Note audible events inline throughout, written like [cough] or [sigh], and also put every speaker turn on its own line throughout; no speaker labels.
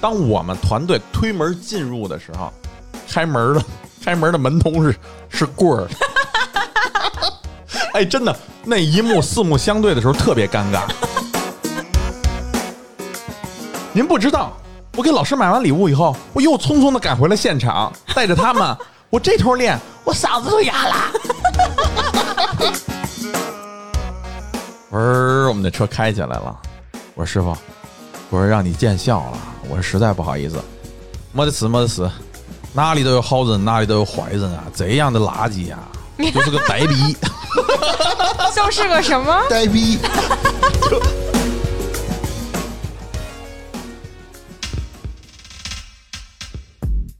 当我们团队推门进入的时候，开门的 [laughs] 开门的门童是是棍儿。[laughs] 哎，真的，那一幕四目相对的时候特别尴尬。您不知道，我给老师买完礼物以后，我又匆匆的赶回了现场，带着他们，[laughs] 我这头练，我嗓子都哑了。我说我们的车开起来了，我说师傅，我说让你见笑了，我是实在不好意思，没得事没得事，哪里都有好人，哪里都有坏人啊，这样的垃圾呀、就是个呆逼。[laughs]
就是个什么？
呆逼，[laughs]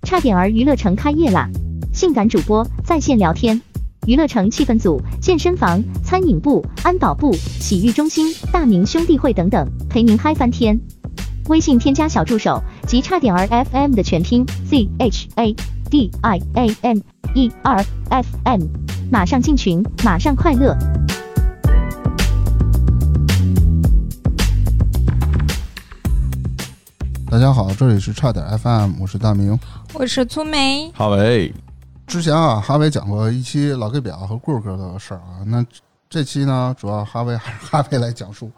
差点儿娱乐城开业啦！性感主播在线聊天，娱乐城气氛组、健身房、餐饮部、安保部、洗浴中心、大明兄弟会等等，陪您嗨翻天。微信添加小助手及差点儿 FM 的全拼 Z H A D I A M E R F M，马上进群，马上快乐。
大家好，这里是差点 FM，我是大明。
我是粗梅，
哈维，
之前啊，哈维讲过一期老 K 表和棍儿哥的事儿啊，那这期呢，主要哈维还是哈维来讲述。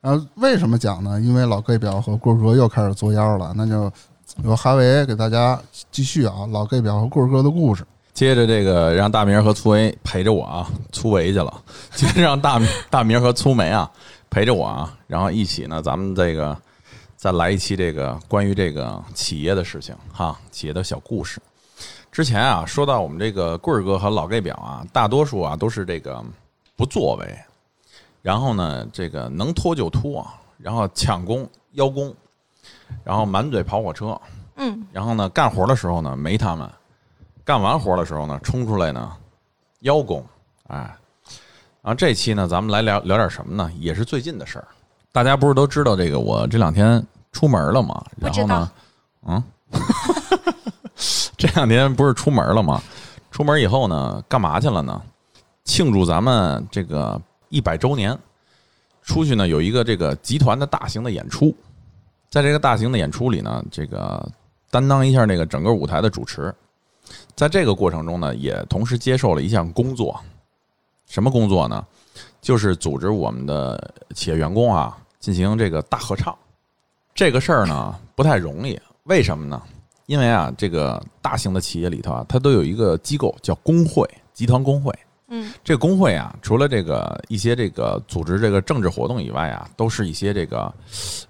然后为什么讲呢？因为老盖表和棍哥又开始作妖了，那就由哈维给大家继续啊，老盖表和棍哥的故事。
接着这个让大明和粗维陪着我啊，粗维去了。接着让大大明和粗梅啊陪着我啊，然后一起呢，咱们这个再来一期这个关于这个企业的事情哈，企业的小故事。之前啊，说到我们这个棍儿哥和老 gay 表啊，大多数啊都是这个不作为，然后呢，这个能拖就拖，然后抢功邀功，然后满嘴跑火车，
嗯，
然后呢，干活的时候呢没他们，干完活的时候呢冲出来呢邀功，哎，然后这期呢咱们来聊聊点什么呢？也是最近的事儿，大家不是都知道这个我这两天出门了吗？然后呢，嗯，这两天不是出门了吗？出门以后呢，干嘛去了呢？庆祝咱们这个一百周年，出去呢有一个这个集团的大型的演出，在这个大型的演出里呢，这个担当一下那个整个舞台的主持，在这个过程中呢，也同时接受了一项工作，什么工作呢？就是组织我们的企业员工啊进行这个大合唱。这个事儿呢不太容易，为什么呢？因为啊，这个大型的企业里头啊，它都有一个机构叫工会，集团工会。
嗯，
这个工会啊，除了这个一些这个组织这个政治活动以外啊，都是一些这个，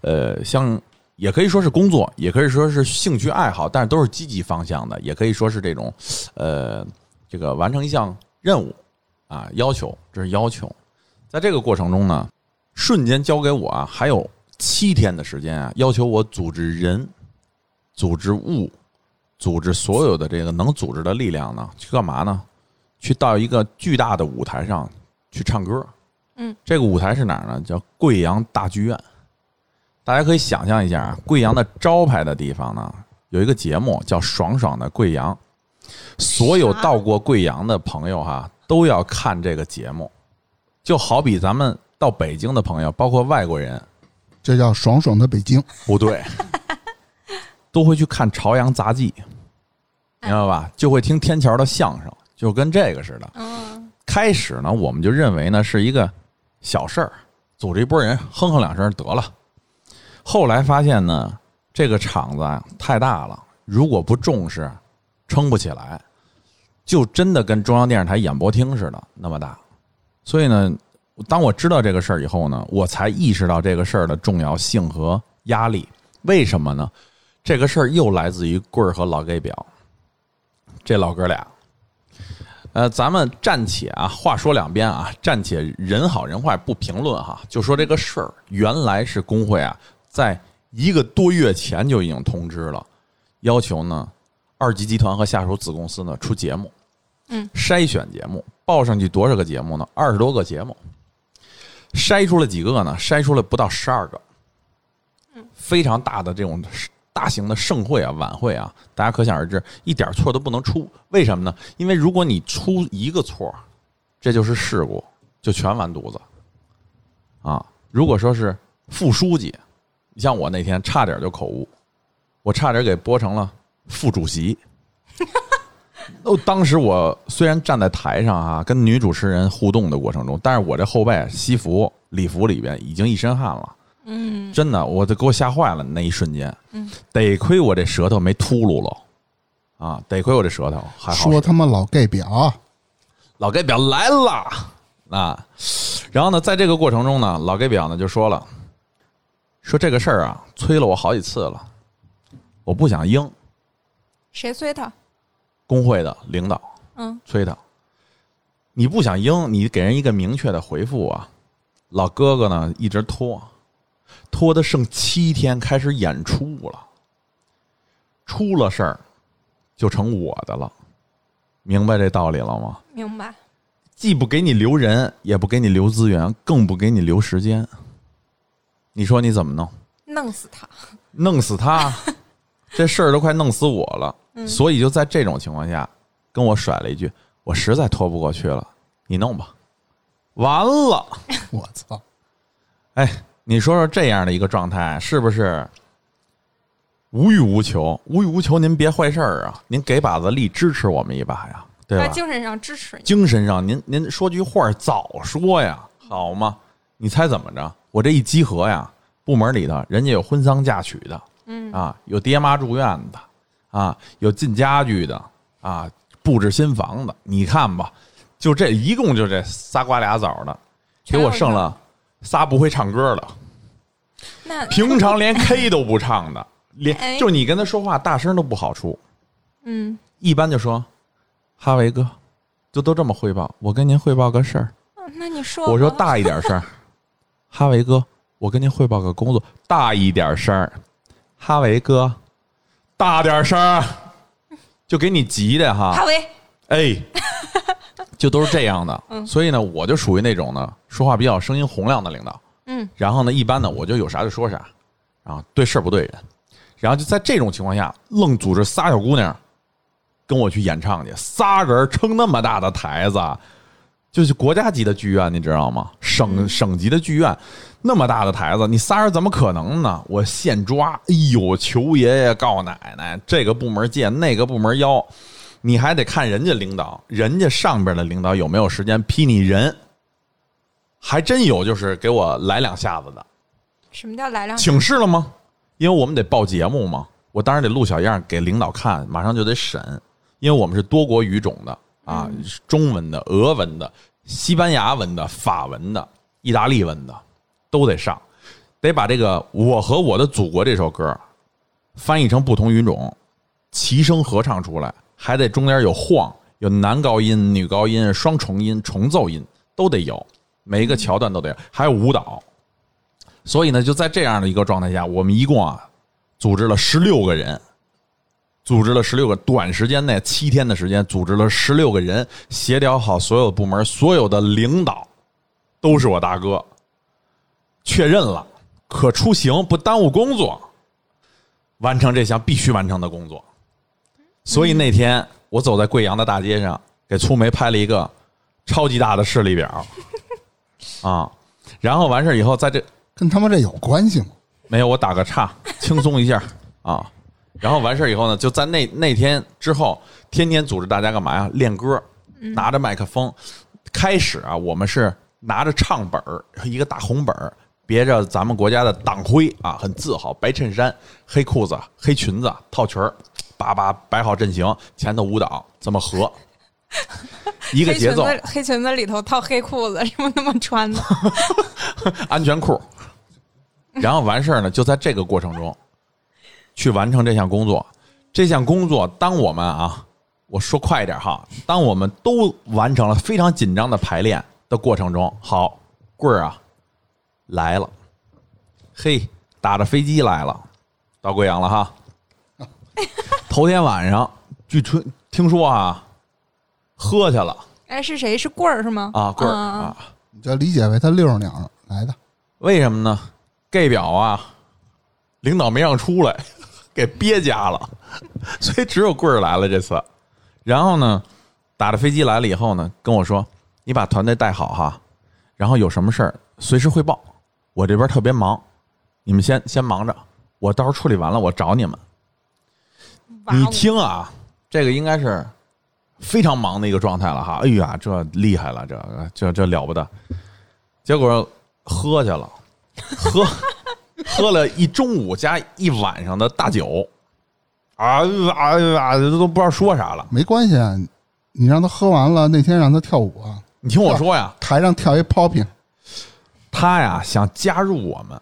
呃，像也可以说是工作，也可以说是兴趣爱好，但是都是积极方向的，也可以说是这种，呃，这个完成一项任务啊，要求，这是要求。在这个过程中呢，瞬间交给我啊，还有七天的时间啊，要求我组织人、组织物、组织所有的这个能组织的力量呢，去干嘛呢？去到一个巨大的舞台上去唱歌。
嗯，
这个舞台是哪儿呢？叫贵阳大剧院。大家可以想象一下啊，贵阳的招牌的地方呢，有一个节目叫《爽爽的贵阳》，所有到过贵阳的朋友哈、都要看这个节目。就好比咱们到北京的朋友，包括外国人，
这叫爽爽的北京。
不对，[laughs] 都会去看朝阳杂技，明白吧？就会听天桥的相声，就跟这个似的。
嗯，
开始呢，我们就认为呢是一个小事儿，组织一拨人哼哼两声得了。后来发现呢，这个场子啊太大了，如果不重视，撑不起来，就真的跟中央电视台演播厅似的那么大。所以呢，当我知道这个事儿以后呢，我才意识到这个事儿的重要性和压力。为什么呢？这个事儿又来自于棍儿和老 gay 表，这老哥俩。呃，咱们暂且啊，话说两边啊，暂且人好人坏不评论哈，就说这个事儿，原来是工会啊，在一个多月前就已经通知了，要求呢，二级集团和下属子公司呢出节目，
嗯，
筛选节目，报上去多少个节目呢？二十多个节目，筛出了几个呢？筛出了不到十二个，嗯非常大的这种大型的盛会啊、晚会啊，大家可想而知，一点错都不能出。为什么呢？因为如果你出一个错，这就是事故，就全完犊子啊！如果说是副书记，你像我那天差点就口误，我差点给播成了副主席。[laughs] 哦，当时我虽然站在台上啊，跟女主持人互动的过程中，但是我这后背西服礼服里边已经一身汗了。
嗯，
真的，我都给我吓坏了那一瞬间。嗯，得亏我这舌头没秃噜了，啊，得亏我这舌头还好。
说他妈老 gay 表，
老 gay 表来了啊！然后呢，在这个过程中呢，老 gay 表呢就说了，说这个事儿啊，催了我好几次了，我不想应
谁催他？
工会的领导
嗯，
催他，你不想应，你给人一个明确的回复啊。老哥哥呢一直拖，拖的剩七天开始演出了，出了事儿就成我的了，明白这道理了吗？
明白。
既不给你留人，也不给你留资源，更不给你留时间。你说你怎么弄？
弄死他！
弄死他，[laughs] 这事儿都快弄死我了。所以就在这种情况下，跟我甩了一句：“我实在拖不过去了，你弄吧。”完了，[laughs]
我操！
哎，你说说这样的一个状态是不是无欲无求？无欲无求，您别坏事儿啊！您给把子力支持我们一把呀，对吧？
他精神上支持你。
精神上，您您说句话早说呀，好吗？你猜怎么着？我这一集合呀，部门里头人家有婚丧嫁娶的，
嗯
啊，有爹妈住院的，啊，有进家具的，啊，布置新房的。你看吧，就这一共就这仨瓜俩枣的，给我剩了仨不会唱歌的，
那
平常连 K 都不唱的，[laughs] 连
哎。
就你跟他说话大声都不好出，
嗯，
一般就说哈维哥，就都这么汇报。我跟您汇报个事儿。
那你说
我说大一点声儿，[laughs] 哈维哥，我跟您汇报个工作，大一点声儿，哈维哥，大点声儿，就给你急的哈。
哈，维，
哎，[laughs] 就都是这样的。所以呢，我就属于那种呢，说话比较声音洪亮的领导。
嗯，
然后呢，一般呢，我就有啥就说啥，啊，对事儿不对人。然后就在这种情况下，愣组织仨小姑娘跟我去演唱去，仨人撑那么大的台子，就是国家级的剧院，你知道吗？省省级的剧院，那么大的台子，你仨人怎么可能呢？我现抓，哎呦，求爷爷告奶奶，这个部门借，那个部门邀，你还得看人家领导，人家上边的领导有没有时间批你人，还真有，就是给我来两下子的。
什么叫来两？
请示了吗？因为我们得报节目嘛，我当然得录小样给领导看，马上就得审，因为我们是多国语种的啊，中文的、俄文的、西班牙文的、法文的、意大利文的都得上，得把这个《我和我的祖国》这首歌翻译成不同语种，齐声合唱出来，还得中间有晃，有男高音、女高音、双重音、重奏音都得有，每一个桥段都得有，还有舞蹈。所以呢，就在这样的一个状态下，我们一共啊组织了十六个人，组织了十六个，短时间内七天的时间，组织了十六个人，协调好所有部门，所有的领导都是我大哥，确认了可出行，不耽误工作，完成这项必须完成的工作。所以那天我走在贵阳的大街上，给粗梅拍了一个超级大的视力表，[laughs] 啊，然后完事儿以后，在这
跟他们这有关系吗？
没有，我打个岔，轻松一下 [laughs] 啊。然后完事儿以后呢，就在那那天之后，天天组织大家干嘛呀？练歌，拿着麦克风。开始啊，我们是拿着唱本儿，一个大红本儿，别着咱们国家的党徽啊，很自豪，白衬衫、黑裤子、黑裙子、套裙儿，叭叭摆好阵型，前头舞蹈这么合，一个节奏，
黑裙子，黑裙子里头套黑裤子，是不是那么穿的？[laughs]
安全裤。然后完事儿呢，就在这个过程中，去完成这项工作。这项工作，当我们啊，我说快一点哈，当我们都完成了非常紧张的排练的过程中，好，棍儿啊来了，嘿，打着飞机来了，到贵阳了哈。[laughs] 头天晚上，据春听说啊，喝去了
哎，是谁？是棍儿是吗？
啊，棍儿
嗯
啊，
你就理解为他溜着鸟来的。
为什么呢？gay 表啊，领导没让出来，[laughs] 给憋家了，[laughs] 所以只有棍儿来了这次。然后呢，打着飞机来了以后呢，跟我说：“你把团队带好哈，然后有什么事儿随时汇报。我这边特别忙，你们先先忙着，我到时候处理完了我找你们。”你听啊，这个应该是非常忙的一个状态了哈。哎呀，这厉害了，这这这了不得。结果喝去了，[laughs] 喝喝了一中午加一晚上的大酒，啊啊啊，都不知道说啥了。
没关系啊，你让他喝完了，那天让他跳舞啊，
你听我说呀，
台上跳一 popping，
他呀想加入我们，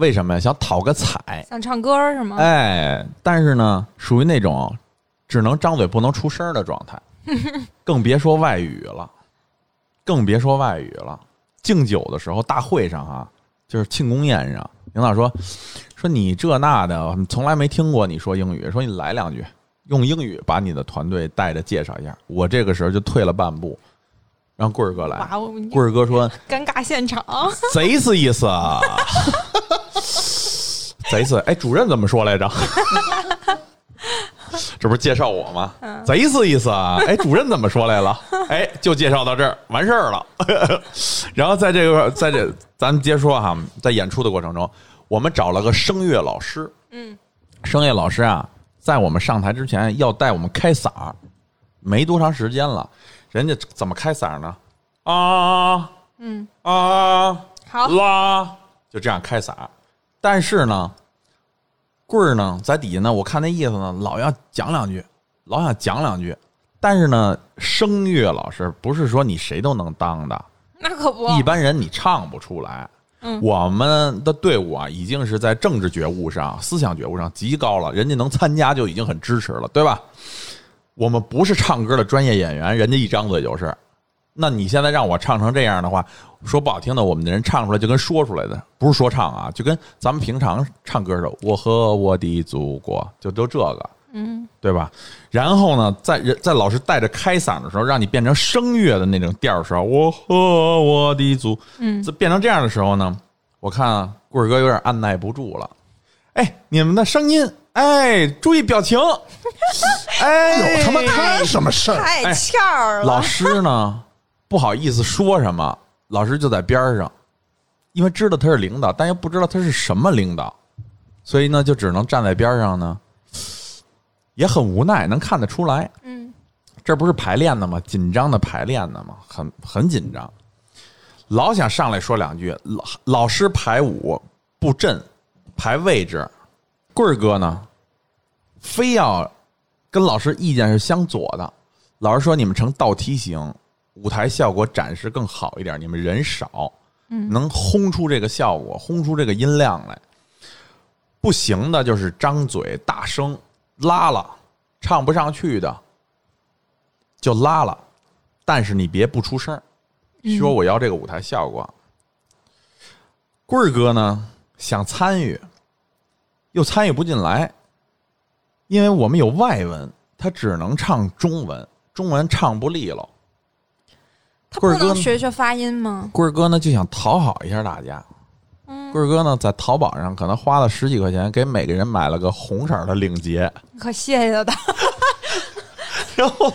为什么呀？想讨个彩。
想唱歌是吗？
哎，但是呢，属于那种只能张嘴不能出声的状态，[laughs] 更别说外语了，更别说外语了。敬酒的时候，大会上哈、就是庆功宴上，领导说说你这那的，从来没听过你说英语，说你来两句，用英语把你的团队带着介绍一下。我这个时候就退了半步，让棍儿哥来。棍儿哥说
尴尬现场，[laughs]
贼是意思啊，[laughs] [laughs] 贼是哎，主任怎么说来着？[laughs] 这不是介绍我吗？贼是意思啊！哎，主任怎么说来了？哎，就介绍到这儿，完事儿了。[laughs] 然后在这个，在这，咱们接着说哈，在演出的过程中，我们找了个声乐老师。
嗯，
声乐老师啊，在我们上台之前要带我们开嗓儿，没多长时间了，人家怎么开嗓呢？啊，
嗯，
啊，
好，
啦，就这样开嗓。但是呢，棍儿呢在底下呢，我看那意思呢，老要讲两句，老想讲两句。但是呢，声乐老师不是说你谁都能当的，
那可不，
一般人你唱不出来。
嗯
我们的队伍啊，已经是在政治觉悟上、思想觉悟上极高了，人家能参加就已经很支持了，对吧？我们不是唱歌的专业演员，人家一张嘴就是。那你现在让我唱成这样的话，说不好听的，我们的人唱出来就跟说出来的，不是说唱啊，就跟咱们平常唱歌似的。我和我的祖国，就都这个，
嗯，
对吧？然后呢，在人在老师带着开嗓的时候，让你变成声乐的那种调儿的时候，我和我的祖，
嗯
这变成这样的时候呢，我看啊，棍儿哥有点按耐不住了。哎，你们的声音，哎，注意表情，[laughs] 哎，
有他妈他什么事儿？
太欠儿了，
老师呢不好意思说什么，老师就在边上，因为知道他是领导，但又不知道他是什么领导，所以呢就只能站在边上呢，也很无奈，能看得出来。
嗯，
这不是排练的吗？紧张的排练的吗？很很紧张，老想上来说两句。老老师排舞布阵排位置，棍儿哥呢，非要跟老师意见是相左的。老师说你们成倒梯形，舞台效果展示更好一点。你们人少，能轰出这个效果，轰出这个音量来。不行的就是张嘴大声拉了，唱不上去的就拉了，但是你别不出声儿，说我要这个舞台效果。棍儿哥呢想参与，又参与不进来，因为我们有外文，他只能唱中文，中文唱不利落。
他不能学学发音吗？
棍儿哥呢就想讨好一下大家。
嗯，
棍儿哥呢在淘宝上可能花了十几块钱，给每个人买了个红色的领结，
可谢谢他，[laughs]
然后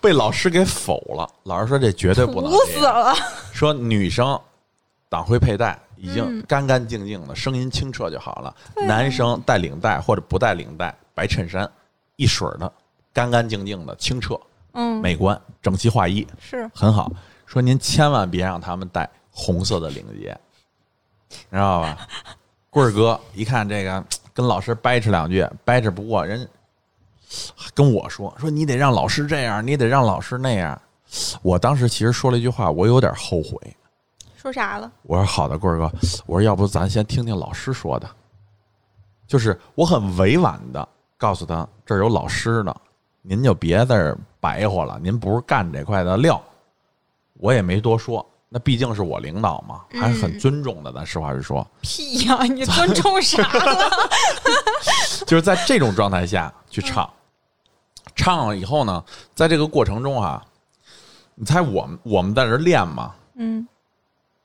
被老师给否了。老师说这绝对不能。
死了，[laughs]
说女生党徽佩戴已经
嗯
干干净净的，声音清澈就好了。
啊
男生带领带或者不带领带，白衬衫一水儿的，干干净净的，清澈
嗯，
美观，整齐划一，
是，
很好。说您千万别让他们戴红色的领结，你知道吧？棍儿哥一看这个，跟老师掰扯两句，掰扯不过人，跟我说说你得让老师这样，你得让老师那样。我当时其实说了一句话，我有点后悔。
说啥了？
我说好的，棍儿哥，我说要不咱先听听老师说的，就是我很委婉的告诉他这儿有老师呢，您就别在这儿白活了，您不是干这块的料，我也没多说，那毕竟是我领导嘛，还是很尊重的，咱实话实说，
屁呀！你尊重啥了？[laughs]
就是在这种状态下去唱，唱了以后呢，在这个过程中啊、你猜我们我们在这练嘛，
嗯，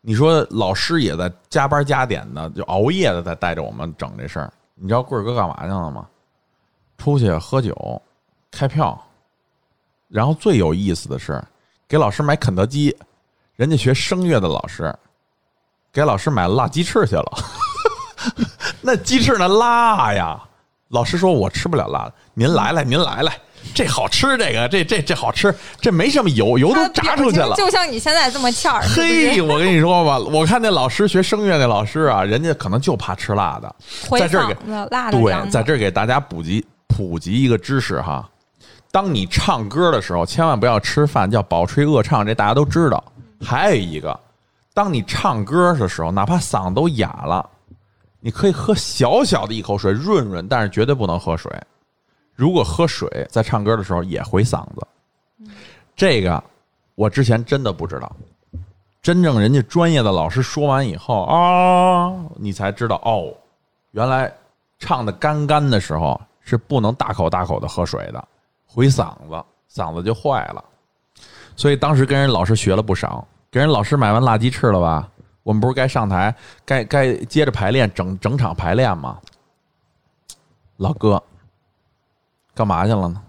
你说老师也在加班加点的，就熬夜的在带着我们整这事儿。你知道棍儿哥干嘛去了吗？出去喝酒、开票，然后最有意思的是给老师买肯德基，人家学声乐的老师给老师买辣鸡翅去了。[laughs] 那鸡翅那辣呀，老师说我吃不了辣的，您来来，您来来，这好吃，这个这这这好吃，这没什么油，油都炸出去了。
就像你现在这么欠儿，[laughs]
嘿，[laughs] 我跟你说吧，我看那老师学声乐那老师啊，人家可能就怕吃辣的，在这儿给
辣的
对在这儿给大家普及普及一个知识哈。当你唱歌的时候，千万不要吃饭，叫饱吹饿唱，这大家都知道。还有一个，当你唱歌的时候，哪怕嗓子都哑了，你可以喝小小的一口水润润，但是绝对不能喝水。如果喝水在唱歌的时候也回嗓子，这个我之前真的不知道。真正人家专业的老师说完以后啊，你才知道哦，原来唱的干干的时候是不能大口大口的喝水的，回嗓子，嗓子就坏了。所以当时跟人老师学了不少，给人老师买完辣鸡翅了吧？我们不是该上台，该该接着排练，整整场排练吗？老哥，干嘛去了呢？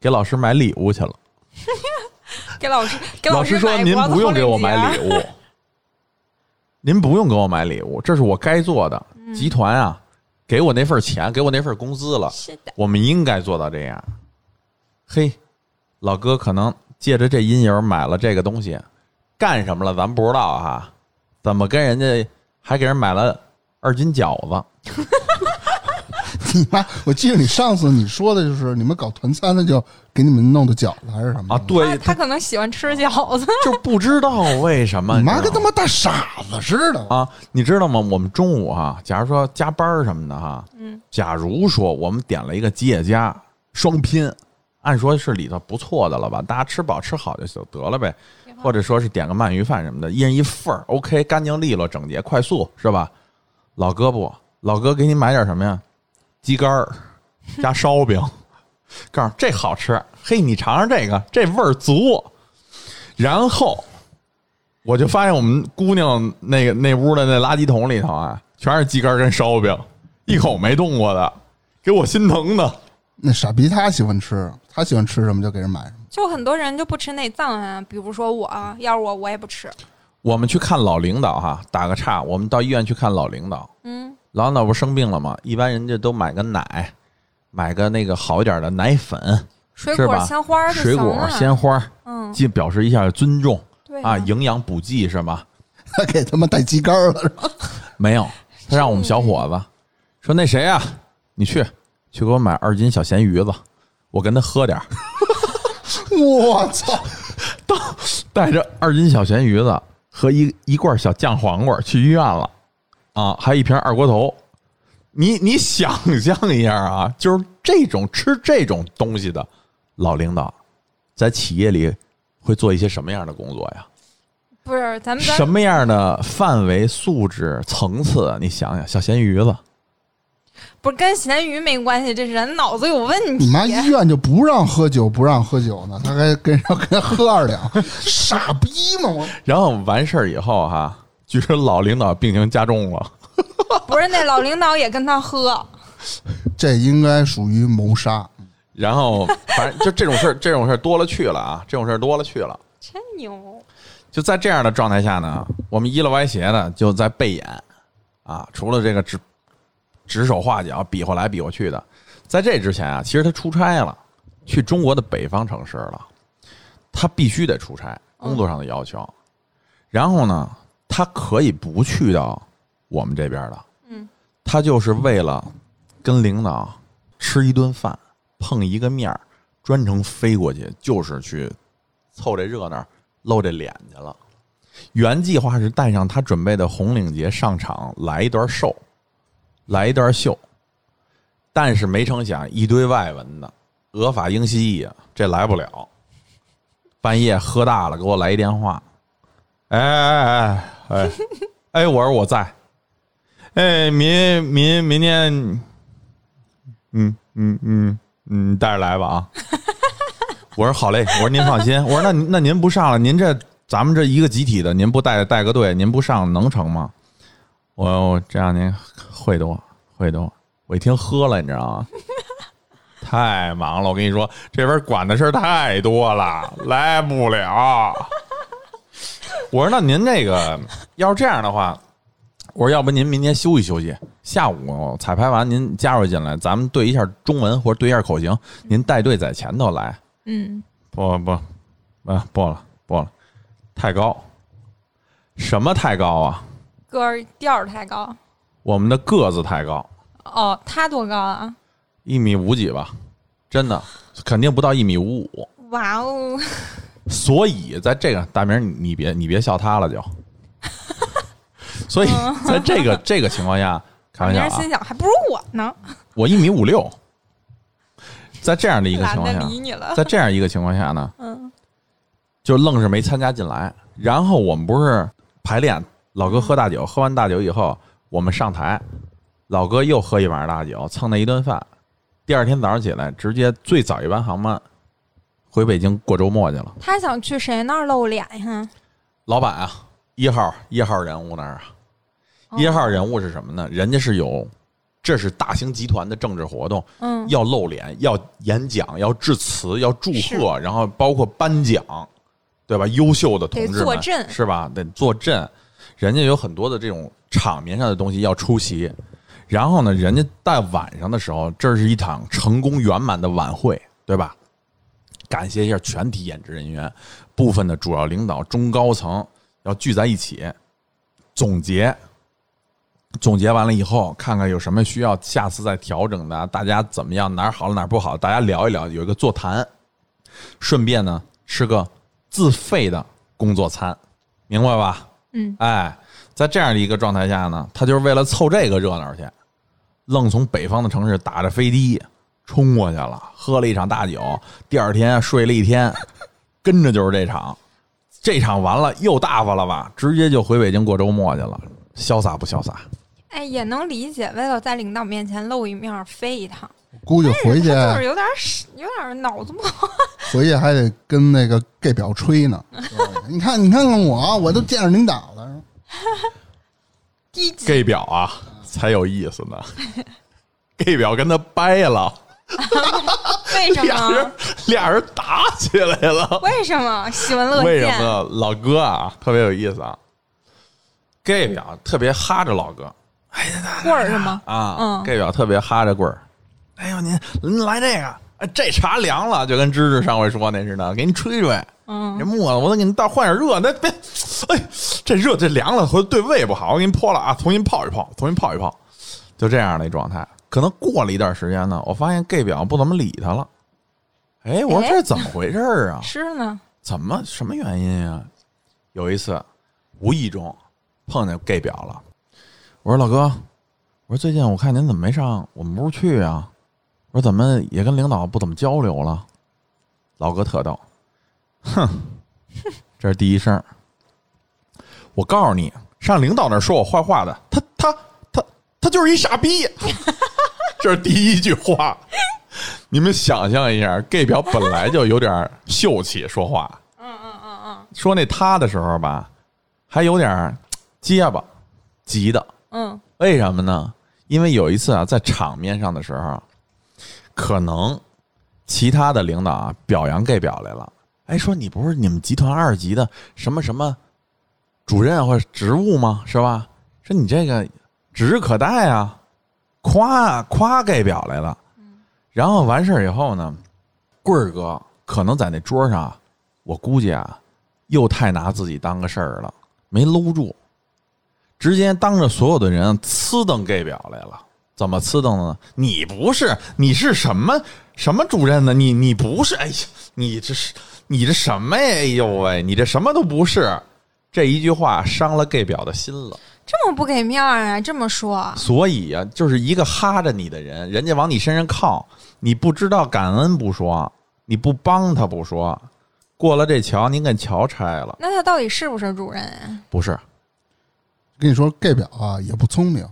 给老师买礼物去了。[laughs]
给老师给
老
师
说您不用给我买礼物，您不用给我买礼物，这是我该做的。集团啊，给我那份钱，给我那份工资了，
是的，
我们应该做到这样。嘿，老哥可能借着这阴影买了这个东西，干什么了咱不知道哈？怎么跟人家还给人买了二斤饺子？[laughs]
你妈！我记得你上次你说的就是你们搞团餐的，就给你们弄的饺子还是什么
啊？，对，
他他可能喜欢吃饺子，
就 [laughs] 不知道为什么。
你妈跟他妈大傻子似的。
啊，你知道吗？我们中午哈、假如说加班什么的哈，嗯，假如说我们点了一个吉野家双拼，按说是里头不错的了吧？大家吃饱吃好就就得了呗，或者说是点个鳗鱼饭什么的，一人一份儿，OK，干净利落、整洁、快速，是吧？老哥不，老哥给你买点什么呀？鸡肝儿加烧饼，[laughs] 告诉这好吃，嘿，你尝尝这个，这味儿足。然后我就发现我们姑娘那个那屋的那垃圾桶里头啊，全是鸡肝跟烧饼，一口没动过的，给我心疼的。
那傻逼他喜欢吃，他喜欢吃什么就给人买。什么。
就很多人就不吃内脏啊，比如说我啊，要是我我也不吃，
我们去看老领导哈，打个岔，我们到医院去看老领导，
嗯，
老领导不是生病了吗？一般人家都买个奶，买个那个好一点的奶粉，
水果
是吧？
鲜花就
水果鲜花，
嗯，
既表示一下尊重
对
啊，营养补剂是吗？
他 [laughs] 给他们带鸡肝了。是吧？
没有，他让我们小伙子说那谁啊，你去去给我买二斤小咸鱼子，我跟他喝点儿
我操！[laughs]
带着二斤小咸鱼子和一一罐小酱黄瓜去医院了，啊，还有一瓶二锅头。你你想象一下啊，就是这种吃这种东西的老领导，在企业里会做一些什么样的工作呀？
不是咱们
什么样的范围、素质、层次？你想想，小咸鱼子，
不是跟咸鱼没关系，这是人脑子有问题。
你妈医院就不让喝酒，不让喝酒呢，他还跟人跟人喝二两，[laughs] 傻逼吗？我
然后完事儿以后哈、据说老领导病情加重了。[laughs]
不是那老领导也跟他喝，[laughs]
这应该属于谋杀。
然后反正就这种事儿，这种事儿多了去了啊，这种事儿多了去了。
真牛。
就在这样的状态下呢，我们依了歪斜的就在背演啊，除了这个指指手画脚、比划来比划去的，在这之前啊，其实他出差了，去中国的北方城市了，他必须得出差，工作上的要求。然后呢，他可以不去到我们这边的，
嗯，
他就是为了跟领导吃一顿饭、碰一个面儿，专程飞过去，就是去凑这热闹、露这脸去了。原计划是带上他准备的红领结上场来一段秀，来一段秀，但是没成想一堆外文的，俄法英西意啊，这来不了。半夜喝大了，给我来一电话，哎哎哎哎 [laughs] 哎，我说我在，哎，明明明天，嗯嗯嗯嗯，带着来吧啊。[laughs] 我说好嘞，我说您放心，我说那那您不上了，您这咱们这一个集体的，您不带带个队，您不上能成吗？我我这样您会多会多，我一听喝了，你知道吗？[laughs] 太忙了，我跟你说，这边管的事儿太多了，[laughs] 来不了。我说那您这个要是这样的话，我说要不您明天休息休息，下午彩排完您加入进来，咱们对一下中文或者对一下口型，您带队在前头来。
嗯，
不不，啊不了不了，太高，什么太高啊？
歌儿调儿太高。
我们的个子太高，
哦，他多高啊？
一米五几吧，真的肯定不到一米五五。
哇哦！
所以在这个大明，你你别你别笑他了就。所以在这个 [laughs] 这个情况下，开玩笑
心，想还不如我呢，
我一米五六，在这样的一个情况下，
理你了。
在这样一个情况下呢，
嗯
就愣是没参加进来。然后我们不是排练，老哥喝大酒，喝完大酒以后，我们上台，老哥又喝一晚上大酒，蹭那一顿饭。第二天早上起来，直接最早一班航班回北京过周末去了。
他想去谁那儿露脸呀？
老板啊，一号一号人物那儿啊，一号人物是什么呢？人家是有，这是大型集团的政治活动，
嗯，
要露脸，要演讲，要致辞，要祝贺，然后包括颁奖，对吧？优秀的同志们
坐镇
是吧？得坐镇，人家有很多的这种场面上的东西要出席。然后呢，人家在晚上的时候，这是一场成功圆满的晚会，对吧？感谢一下全体演职人员，部分的主要领导、中高层要聚在一起总结。总结完了以后，看看有什么需要下次再调整的，大家怎么样，哪儿好了哪儿不好，大家聊一聊，有一个座谈，顺便呢吃个自费的工作餐，明白吧？
嗯，
哎，在这样的一个状态下呢，他就是为了凑这个热闹去，愣从北方的城市打着飞的冲过去了，喝了一场大酒，第二天睡了一天，跟着就是这场，这场完了又大发了吧，直接就回北京过周末去了，潇洒不潇洒？
哎，也能理解，为了在领导面前露一面飞一趟，
估计回去
就是有点儿有点儿脑子不好。[laughs]
回去还得跟那个 gay 表吹呢。[laughs] 你看，你看看我，我都见着领导了。[laughs]
低级
gay 表啊才有意思呢，gay 表跟他掰了，
为什
俩人
么？
俩人打起来了。
为什么喜闻乐见？
为什么？老哥啊，特别有意思啊，gay 表特别哈着老哥哎呀
棍儿是吗？
啊、
嗯
g a y 表特别哈着棍儿。哎呦，您您来这个，哎，这茶凉了，就跟芝芝上回说那似的，给您吹吹。
嗯
这沫子，我得给你倒换点热，那别，哎，这热这凉了，回头对胃不好，我给你泼了啊，重新泡一泡，重新泡一泡，就这样的一状态。可能过了一段时间呢，我发现 gay 表不怎么理他了。哎，我说
哎
这是怎么回事儿啊？
是呢，
怎么什么原因啊、有一次无意中碰见 gay 表了，我说老哥，我说最近我看您怎么没上我们屋去啊？我说怎么也跟领导不怎么交流了？老哥特逗，哼，[laughs] 这是第一声。我告诉你，上领导那儿说我坏话的，他他他他就是一傻逼，[laughs] 这是第一句话。你们想象一下，gay 表本来就有点秀气，说话，
嗯嗯嗯嗯
说那他的时候吧，还有点结巴，急的。
嗯，
为什么呢？因为有一次啊，在场面上的时候，可能其他的领导啊表扬 gay 表来了，哎，说你不是你们集团二级的什么什么主任或者职务吗？是吧？说你这个指日可待啊，夸夸 gay 表来了。然后完事儿以后呢，棍儿哥可能在那桌上，我估计啊，又太拿自己当个事儿了，没搂住，直接当着所有的人呲瞪 gay 表来了。怎么呲瞪的呢？你不是，你是什么什么主任呢？你你不是？哎呀，你这是你这什么呀？哎呦喂，你这什么都不是。这一句话伤了 gay 表的心了。
这么不给面儿啊？这么说，
所以啊、就是一个哈着你的人，人家往你身上靠，你不知道感恩不说，你不帮他不说，过了这桥，您给桥拆了，
那他到底是不是主任啊？
不是？
跟你说，gay 表啊也不聪明，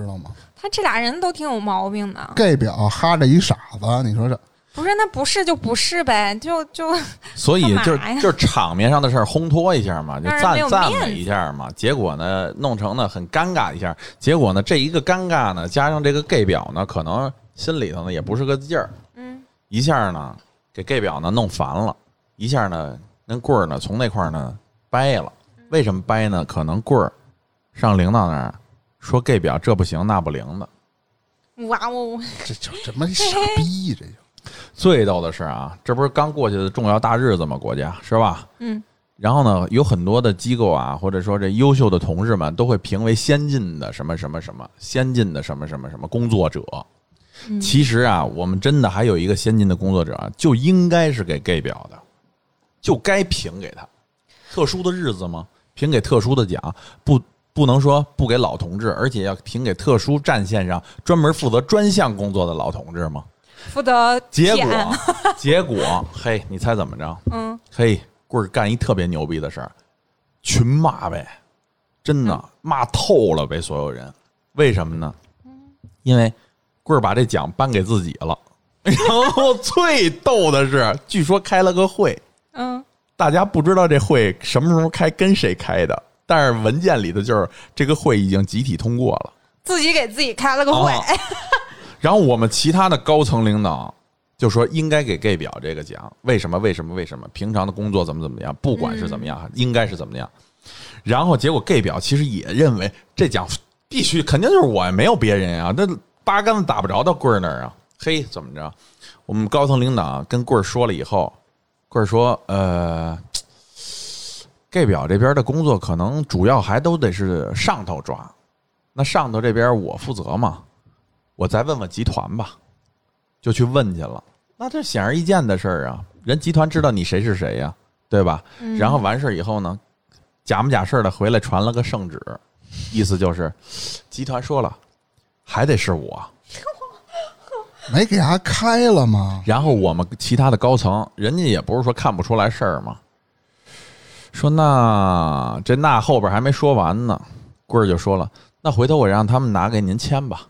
知道吗
他这俩人都挺有毛病的。
？gay 表哈着一傻子，你说这
不是，那不是就不是呗，就就 [laughs]
所以就就场面上的事儿烘托一下嘛，就赞赞美一下嘛。结果呢，弄成呢很尴尬一下。结果呢，这一个尴尬呢，加上这个 gay 表呢，可能心里头呢也不是个劲儿，
嗯，
一下呢给 gay 表呢弄烦了，一下呢那棍儿呢从那块儿呢掰了。为什么掰呢？可能棍儿上领导那儿说 gay 表这不行那不灵的。
哇哦，
这就这么傻逼，[laughs] 这就
最逗的是啊，这不是刚过去的重要大日子吗？国家是吧？
嗯。
然后呢，有很多的机构啊，或者说这优秀的同志们，都会评为先进的什么什么什么，先进的什么什么什么工作者。其实啊，我们真的还有一个先进的工作者啊，就应该是给 gay 表的，就该评给他。特殊的日子吗？评给特殊的奖，不不能说不给老同志，而且要评给特殊战线上专门负责专项工作的老同志吗？
负责
结果，[laughs] 结果，嘿，你猜怎么着？
嗯，
嘿，棍儿干一特别牛逼的事儿，群骂呗，真的骂透了呗，所有人。为什么呢？因为棍儿把这奖颁给自己了。[laughs] 然后最逗的是，据说开了个会，
嗯，
大家不知道这会什么时候开，跟谁开的，但是文件里的就是这个会已经集体通过了。
自己给自己开了个会，
哦 [laughs] 然后我们其他的高层领导就说应该给 gay 表这个奖，为什么？为什么？为什么？平常的工作怎么怎么样？不管是怎么样，应该是怎么样。然后结果 gay 表其实也认为这奖必须肯定就是我呀，没有别人啊，那八竿子打不着到棍儿那儿啊。嘿，怎么着？我们高层领导跟棍儿说了以后，棍儿说：“呃，gay 表这边的工作可能主要还都得是上头抓，那上头这边我负责嘛。”我再问问集团吧，就去问去了。那这显而易见的事儿啊，人集团知道你谁是谁呀、对吧？然后完事儿以后呢，假模假式的回来传了个圣旨，意思就是集团说了，还得是我。[laughs]
没给他开了吗？
然后我们其他的高层，人家也不是说看不出来事儿嘛，说那这那后边还没说完呢，棍儿就说了，那回头我让他们拿给您签吧，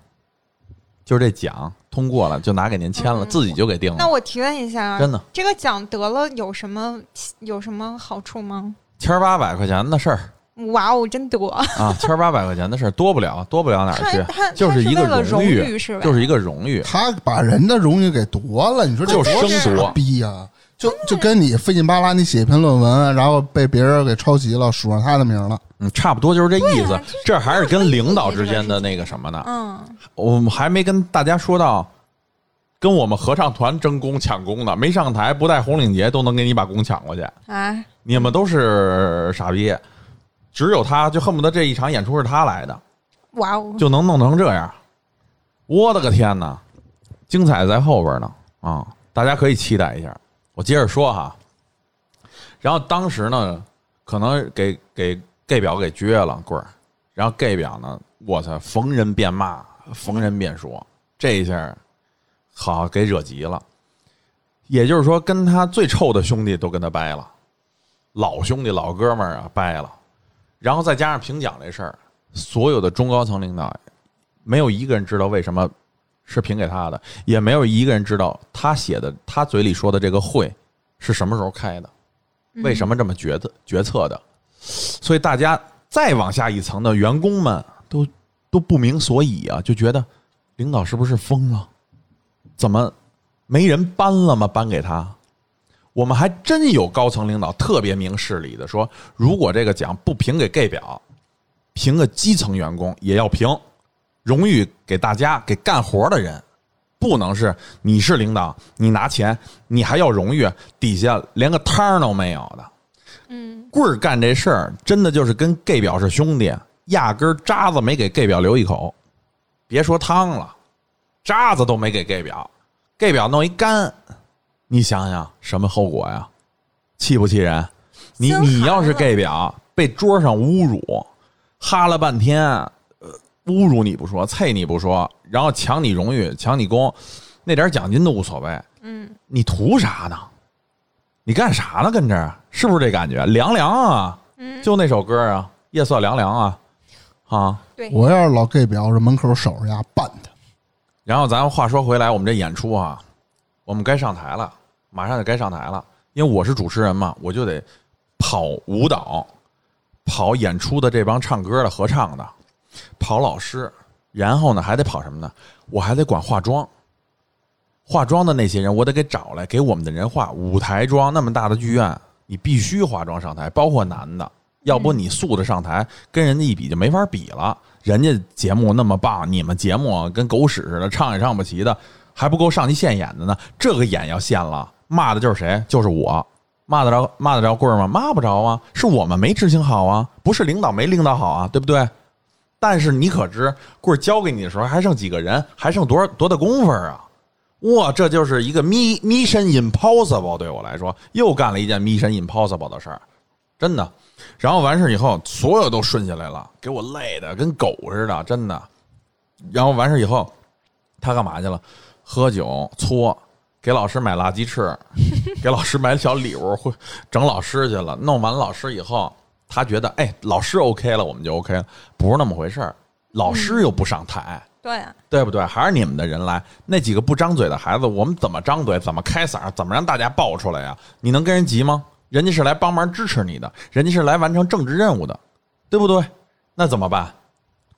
就是这奖通过了就拿给您签了，
嗯
自己就给定了
那。我提问一下，啊
真的，
这个奖得了有什么有什么好处吗？
千八百块钱的事儿
哇哦，真多！
啊，千八百块钱的事儿多不了，多不了哪儿去，就是一个
荣
誉，
誉是吧？
就是一个荣誉。
他把人的荣誉给夺了，你说这
就是
多傻逼呀、就就跟你费劲巴拉，你写一篇论文，然后被别人给抄袭了，署上他的名了。
嗯，差不多就是这意思。
啊就是
这还是跟领导之间的那个什么呢？
嗯，
我们还没跟大家说到，跟我们合唱团争功抢功呢，没上台不戴红领结都能给你把功抢过去。
哎，
你们都是傻逼，只有他就恨不得这一场演出是他来的，
哇哦，
就能弄成这样。我的个天哪，精彩在后边呢啊！大家可以期待一下。我接着说哈，然后当时呢，可能给给 gay 表给撅了棍儿，然后 gay 表呢，我操，逢人便骂，逢人便说，这一下好给惹急了。也就是说，跟他最臭的兄弟都跟他掰了，老兄弟老哥们儿啊掰了，然后再加上评奖这事儿，所有的中高层领导没有一个人知道为什么是评给他的，也没有一个人知道他写的他嘴里说的这个会是什么时候开的，为什么这么决策决策的，所以大家再往下一层的员工们都都不明所以啊，就觉得领导是不是疯了？怎么没人搬了吗？搬给他？我们还真有高层领导特别明事理的说，如果这个奖不评给 gay 表，评个基层员工也要评，荣誉给大家给干活的人，不能是你是领导，你拿钱，你还要荣誉，底下连个摊儿都没有的。
嗯，
棍儿干这事儿，真的就是跟 gay 表是兄弟，压根儿渣子没给 gay 表留一口，别说汤了，渣子都没给 gay 表，gay 表弄一干，你想想什么后果呀？气不气人？你你要是 gay 表被桌上侮辱，哈了半天，呃，侮辱你不说，啐你不说，然后抢你荣誉，抢你功，那点奖金都无所谓，
嗯，
你图啥呢？你干啥呢？跟这儿是不是这感觉？凉凉啊！
嗯
就那首歌啊，夜色凉凉啊，啊。
对，
我要是老 gay 表，这门口守着呀，办他。
然后咱话说回来，我们这演出啊，我们该上台了，马上就该上台了。因为我是主持人嘛，我就得跑舞蹈，跑演出的这帮唱歌的、合唱的，跑老师，然后呢还得跑什么呢？我还得管化妆。化妆的那些人，我得给找来，给我们的人化。舞台妆那么大的剧院，你必须化妆上台，包括男的，要不你素的上台跟人家一比就没法比了。人家节目那么棒，你们节目跟狗屎似的，唱也唱不齐的，还不够上去现演的呢。这个演要现了，骂的就是谁？就是我。骂得着骂得着棍儿吗？骂不着啊，是我们没执行好啊，不是领导没领导好啊，对不对？但是你可知棍儿交给你的时候还剩几个人，还剩多少多大功夫啊？哇，这就是一个 mi mission impossible，对我来说又干了一件咪神 Impossible 的事儿，真的。然后完事以后，所有都顺下来了，给我累的跟狗似的，真的。然后完事以后，他干嘛去了？喝酒搓。给老师买垃圾翅，[laughs] 给老师买小礼物，会整老师去了。弄完老师以后，他觉得哎，老师 OK 了，我们就 OK 了，不是那么回事儿。老师又不上台，
对
对不对？还是你们的人来，那几个不张嘴的孩子，我们怎么张嘴？怎么开嗓？怎么让大家爆出来呀？你能跟人急吗？人家是来帮忙支持你的，人家是来完成政治任务的，对不对？那怎么办？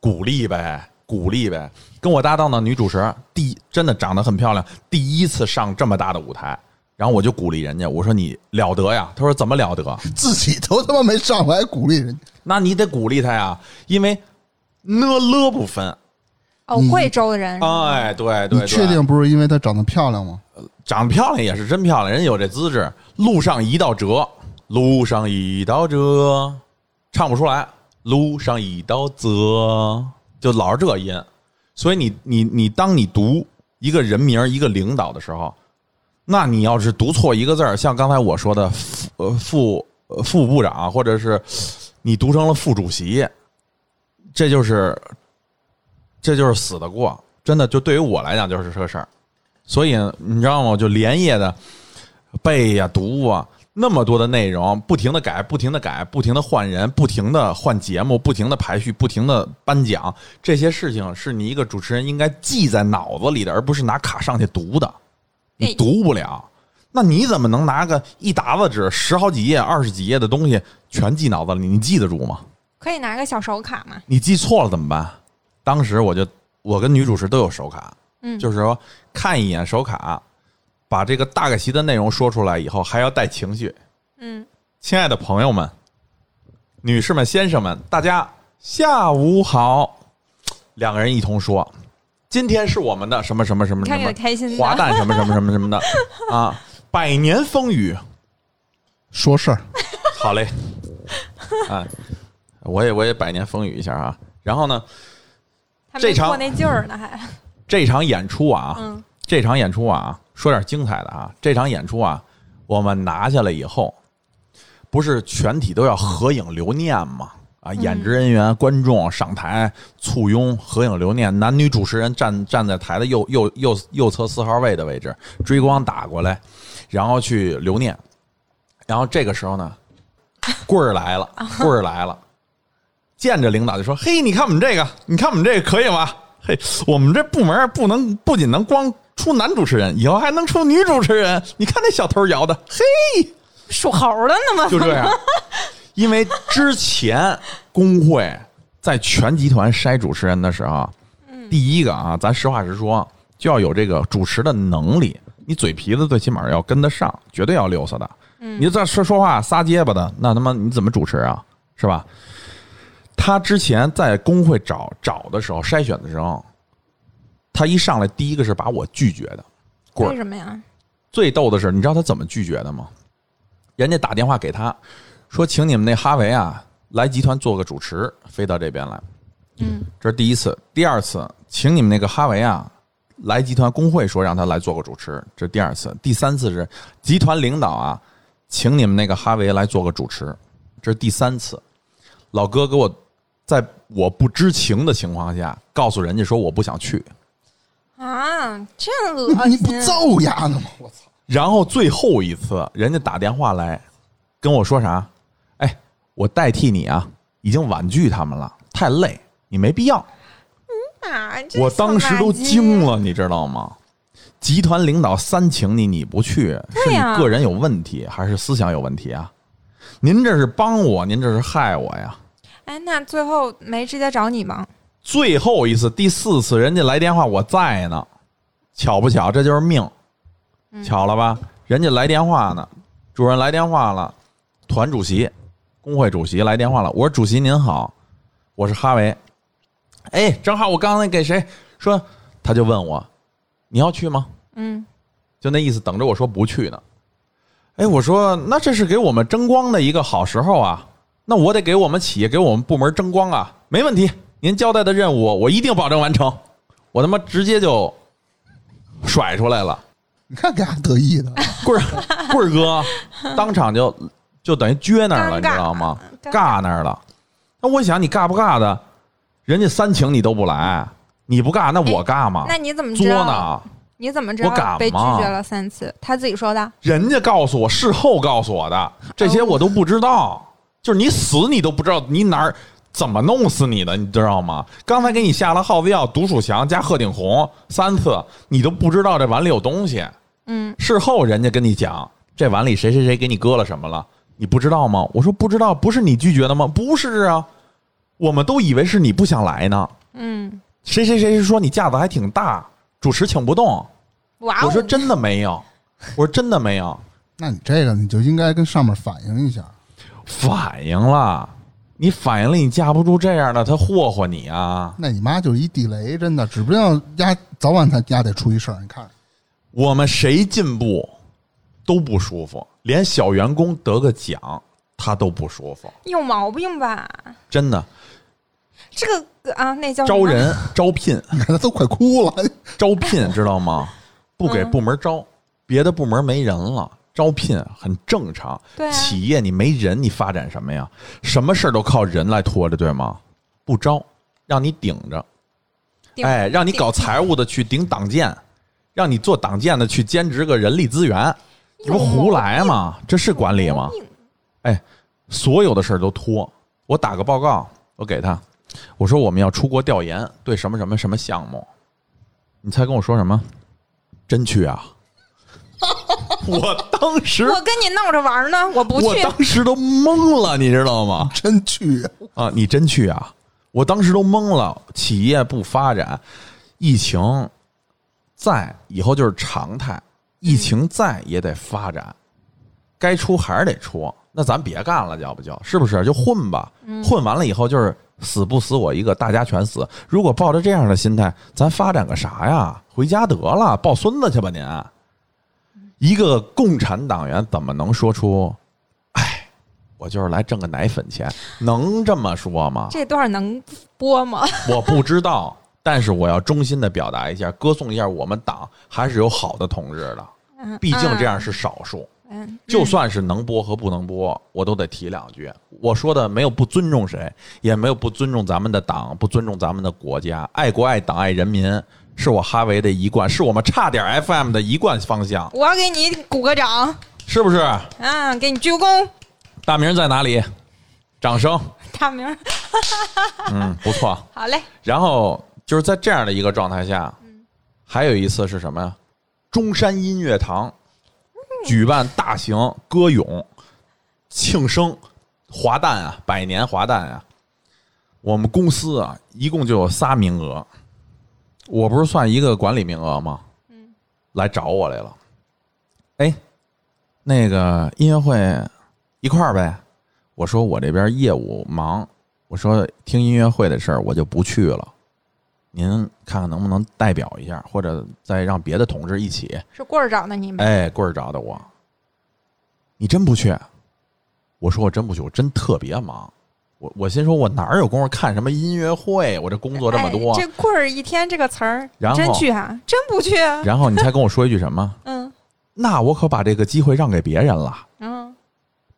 鼓励呗。鼓励呗，跟我搭档的女主持，第真的长得很漂亮，第一次上这么大的舞台，然后我就鼓励人家，我说你了得呀，他说怎么了得？
自己都他妈没上来鼓励人家，
那你得鼓励他呀，因为呢了不分。
哦，贵州的人，
哎，对对，
你确定不是因为她长得漂亮吗？
长得漂亮也是真漂亮，人家有这资质。路上一道辙，路上一道辙，唱不出来。路上一道辙。就老是这音，所以你你你，当你读一个人名一个领导的时候，那你要是读错一个字儿，像刚才我说的副呃副副部长，或者是你读成了副主席，这就是这就是死的过，真的就对于我来讲就是这个事儿，所以你知道吗？就连夜的背呀读啊。那么多的内容，不停的改，不停的改，不停的换人，不停的换节目，不停的排序，不停的颁奖，这些事情是你一个主持人应该记在脑子里的，而不是拿卡上去读的。你读不了，那你怎么能拿个一沓子纸，十好几页、二十几页的东西全记脑子里？你记得住吗？
可以拿个小手卡吗？
你记错了怎么办？当时我就，我跟女主持都有手卡，
嗯，
就是说看一眼手卡。把这个大概齐的内容说出来以后，还要带情绪。
嗯，
亲爱的朋友们、女士们、先生们，大家下午好。两个人一同说：“今天是我们的什么什么什么什么
开心
华诞什么什么什么什么的 [laughs] 啊，百年风雨。”
说事儿，
好嘞。[laughs] 啊，我也我也百年风雨一下啊。然后呢，这场
那劲儿呢还
这场演出啊，
嗯，
这场演出啊。说点精彩的啊！这场演出啊，我们拿下来以后，不是全体都要合影留念吗？啊，演职人员、观众上台簇拥合影留念，男女主持人站站在台的右右右右侧四号位的位置，追光打过来，然后去留念。然后这个时候呢，棍儿来了，棍儿来了，见着领导就说：“嘿，你看我们这个，你看我们这个可以吗？嘿，我们这部门不能不仅能光。”出男主持人，以后还能出女主持人。你看那小偷摇的，嘿，
属猴的呢吗？
就这样，[laughs] 因为之前工会在全集团筛主持人的时候，第一个啊，咱实话实说，就要有这个主持的能力。你嘴皮子最起码要跟得上，绝对要溜索的。你这说说话撒结巴的，那他妈你怎么主持啊？是吧？他之前在工会找找的时候，筛选的时候。他一上来，第一个是把我拒绝的，
为什么呀？
最逗的是，你知道他怎么拒绝的吗？人家打电话给他，说请你们那哈维啊来集团做个主持，飞到这边来。
嗯，
这是第一次，第二次，请你们那个哈维啊来集团工会说让他来做个主持，这是第二次，第三次是集团领导啊请你们那个哈维来做个主持，这是第三次。老哥给我在我不知情的情况下告诉人家说我不想去。
啊，这样恶心！
你不揍丫呢吗？我操！
然后最后一次，人家打电话来跟我说啥？哎，我代替你啊，已经婉拒他们了，太累，你没必要。
嗯啊，
我当时都惊了，你知道吗？集团领导三请你，你不去，是你个人有问题，还是思想有问题啊？您这是帮我，您这是害我呀？
哎，那最后没直接找你吗？
最后一次，第四次，人家来电话，我在呢，巧不巧？这就是命，巧了吧？人家来电话呢，主任来电话了，团主席、工会主席来电话了，我说主席您好，我是哈维。哎，正好我刚才给谁说，他就问我你要去吗？
嗯，
就那意思，等着我说不去呢。哎，我说那这是给我们争光的一个好时候啊，那我得给我们企业、给我们部门争光啊，没问题，您交代的任务我一定保证完成。我他妈直接就甩出来了，
你看给俺得意的，[laughs]
棍儿棍儿哥当场就就等于撅那儿了，你知道吗？尬那儿了。那我想你尬不尬的，人家三请你都不来，你不尬那我尬吗？
那你怎么
作？呢？
你怎么知
我敢
道被拒绝了三次？他自己说的。
人家告诉我，事后告诉我的，这些我都不知道。就是你死你都不知道你哪儿怎么弄死你的，你知道吗？刚才给你下了耗子药，毒鼠强加鹤顶红三次，你都不知道这碗里有东西。
嗯，
事后人家跟你讲，这碗里谁谁谁给你搁了什么了，你不知道吗？我说不知道，不是你拒绝的吗？不是啊，我们都以为是你不想来呢。
嗯，
谁谁谁说你架子还挺大，主持请不动。
哇哦！
我说真的没有，我说真的没有。
那你这个你就应该跟上面反映一下。
反映了，你反映了，你架不住这样的，他霍霍你啊！
那你妈就是一地雷，真的，指不定丫早晚他丫得出一事儿。你看，
我们谁进步都不舒服，连小员工得个奖他都不舒服，
有毛病吧？
真的。
这个啊，那叫
招人 [laughs] 招聘
你看他都快哭了。
招聘知道吗？[laughs] 不给
嗯
部门招，别的部门没人了。招聘很正常，
对啊
企业你没人，你发展什么呀？什么事儿都靠人来拖着，对吗？不招，让你顶着，
顶
哎，让你搞财务的去顶党建，让你做党建的去兼职个人力资源，这不胡来吗？这是管理吗？哎，所有的事儿都拖。我打个报告，我给他，我说我们要出国调研，对什么什么什么项目，你猜跟我说什么？真去啊！[laughs] 我当时
我跟你闹着玩呢，我不
我
去。
当时都懵了，你知道吗？
真去，
啊，你真去啊！我当时都懵了。企业不发展，疫情在以后就是常态，疫情在也得发展，该出还是得出。那咱别干了，要不就是不是？就混吧，混完了以后就是死不死我一个，大家全死。如果抱着这样的心态，咱发展个啥呀？回家得了，抱孙子去吧您。一个共产党员怎么能说出“哎，我就是来挣个奶粉钱”？能这么说吗？
这段能播吗？[laughs]
我不知道，但是我要衷心的表达一下，歌颂一下我们党还是有好的同志的，
嗯
毕竟这样是少数。
嗯，
就算是能播和不能播，我都得提两句。我说的没有不尊重谁，也没有不尊重咱们的党，不尊重咱们的国家，爱国爱党爱人民是我哈维的一贯，是我们差点 FM 的一贯方向，
我要给你鼓个掌
是不是？
嗯，给你鞠个躬。
大明在哪里？掌声，
大明儿，[laughs]
嗯，不错。
好嘞，
然后就是在这样的一个状态下，还有一次是什么呀？中山音乐堂举办大型歌咏庆生华诞啊，百年华诞啊。我们公司啊，一共就有仨名额，我不是算一个管理名额吗？来找我来了。哎，那个音乐会一块儿呗。我说我这边业务忙，我说听音乐会的事儿我就不去了。您看看能不能代表一下，或者再让别的同志一起。
是棍儿找的你吗？
哎，棍儿找的我，你真不去？我说我真不去，我真特别忙。我我心说，我哪儿有功夫看什么音乐会？我这工作这么多。
哎、这棍儿一天这个词儿，
然后
真去啊？真不去啊？
然后你才跟我说一句什么？[laughs]
嗯
那我可把这个机会让给别人了。
嗯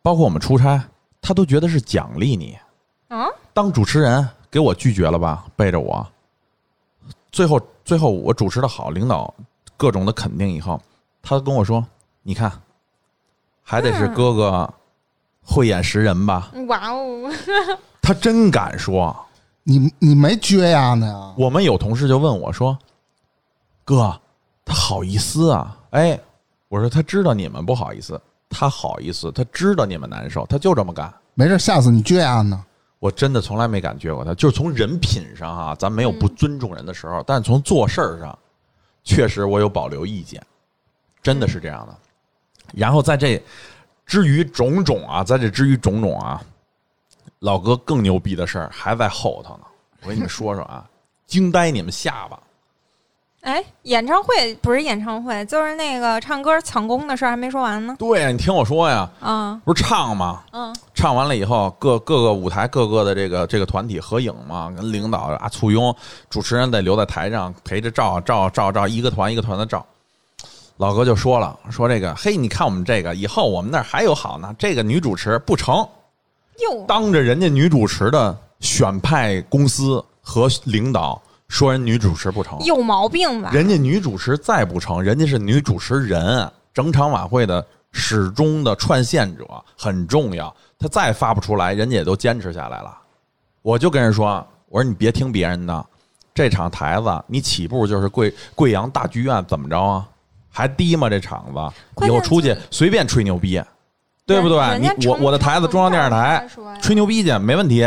包括我们出差，他都觉得是奖励你。
啊，
当主持人给我拒绝了吧，背着我。最后，最后我主持的好，领导各种的肯定以后，他跟我说：“你看，还得是哥哥慧眼识人吧？”
哇哦，[laughs]
他真敢说。
你你没撅呀呢呀？
我们有同事就问我说：“哥，他好意思啊？”哎，我说他知道你们不好意思，他好意思，他知道你们难受，他就这么干。
没事，下次你撅呀呢。
我真的从来没感觉过他，就是从人品上啊，咱没有不尊重人的时候，但是从做事儿上，确实我有保留意见，真的是这样的。然后在这之于种种啊，在这之于种种啊，老哥更牛逼的事儿还在后头呢，我跟你们说说啊，[laughs] 惊呆你们下巴。
哎，演唱会不是演唱会，就是那个唱歌抢功的事儿还没说完呢。
对呀，你听我说呀，
啊，
不是唱吗？
嗯，
唱完了以后，各各个舞台各个的这个这个团体合影嘛，跟领导啊簇拥，主持人得留在台上陪着照照照照，一个团一个团的照。老哥就说了，说这个，嘿，你看我们这个，以后我们那儿还有好呢。这个女主持不成，
哟，
当着人家女主持的选派公司和领导说人女主持不成，
有毛病吧？
人家女主持再不成，人家是女主持人，整场晚会的始终的串线者很重要。她再发不出来，人家也都坚持下来了。我就跟人说，我说你别听别人的，这场台子你起步就是贵贵阳大剧院，怎么着啊？还低吗？这场子以后出去随便吹牛逼，对不对？你我我的台子中央电视台吹牛逼去没问题，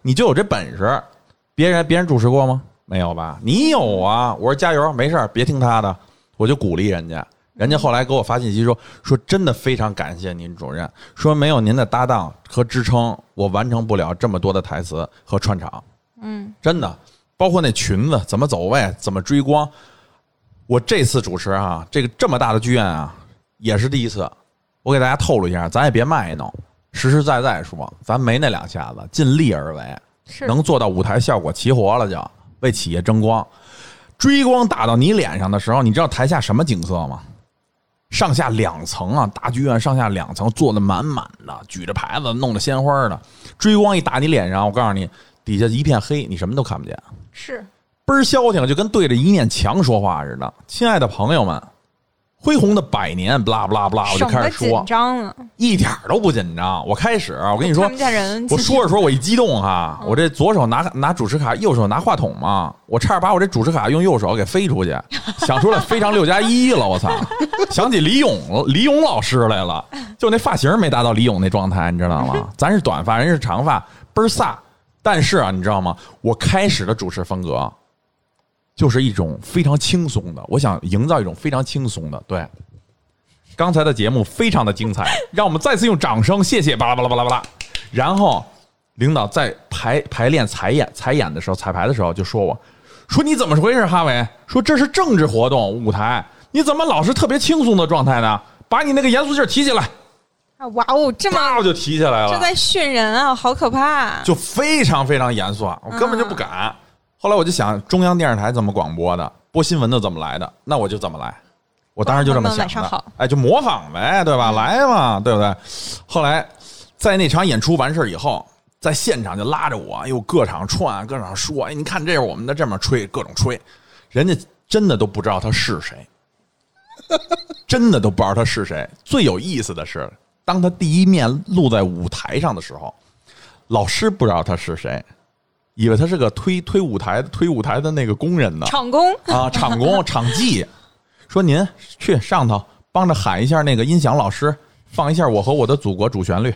你就有这本事。别人别人主持过吗？没有吧？你有啊！我说加油，没事儿，别听他的，我就鼓励人家。人家后来给我发信息说说真的非常感谢您主任，说没有您的搭档和支撑，我完成不了这么多的台词和串场。
嗯，
真的，包括那裙子怎么走位，怎么追光。我这次主持啊，这个这么大的剧院啊，也是第一次。我给大家透露一下，咱也别卖弄，实实在在说，咱没那两下子，尽力而为，
是
能做到舞台效果齐活了就，为企业争光。追光打到你脸上的时候，你知道台下什么景色吗？上下两层啊，大剧院上下两层坐的满满的，举着牌子，弄着鲜花的。追光一打你脸上，我告诉你，底下一片黑，你什么都看不见。
是，
倍儿消停，就跟对着一面墙说话似的。亲爱的朋友们，恢宏的百年，不拉不拉不拉，我就开始说
紧，张了。
一点儿都不紧张。我开始，我跟你说我说着说，我一激动哈，我这左手拿拿主持卡，右手拿话筒嘛，我差点把我这主持卡用右手给飞出去，想出来非常六加一了，我操！想起李勇了，李勇老师来了，就那发型没达到李勇那状态，你知道吗？咱是短发，人是长发，倍儿飒。但是啊，你知道吗？我开始的主持风格就是一种非常轻松的，我想营造一种非常轻松的。对，刚才的节目非常的精彩，[laughs] 让我们再次用掌声谢谢巴拉巴拉巴拉巴拉。然后领导在排排练彩演彩演的时候，彩排的时候就说我说你怎么回事，哈维？说这是政治活动舞台，你怎么老是特别轻松的状态呢？把你那个严肃劲儿提起来，
啊哇哦，这么
叭我就提起来了。
这在训人啊，好可怕！
就非常非常严肃，啊，我根本就不敢。后来我就想，中央电视台怎么广播的，播新闻的怎么来的，那我就怎么来。我当时就这么想的哎，就模仿呗，对吧？来嘛，对不对？后来在那场演出完事儿以后，在现场就拉着我，哎呦，各场串，各场说，哎，你看这是我们的，这么吹，各种吹，人家真的都不知道他是谁，[laughs] 真的都不知道他是谁。最有意思的是，当他第一面露在舞台上的时候，老师不知道他是谁，以为他是个推推舞台推舞台的那个工人呢。
场工
啊，场工场记说您去上头帮着喊一下那个音响老师，放一下《我和我的祖国》主旋律。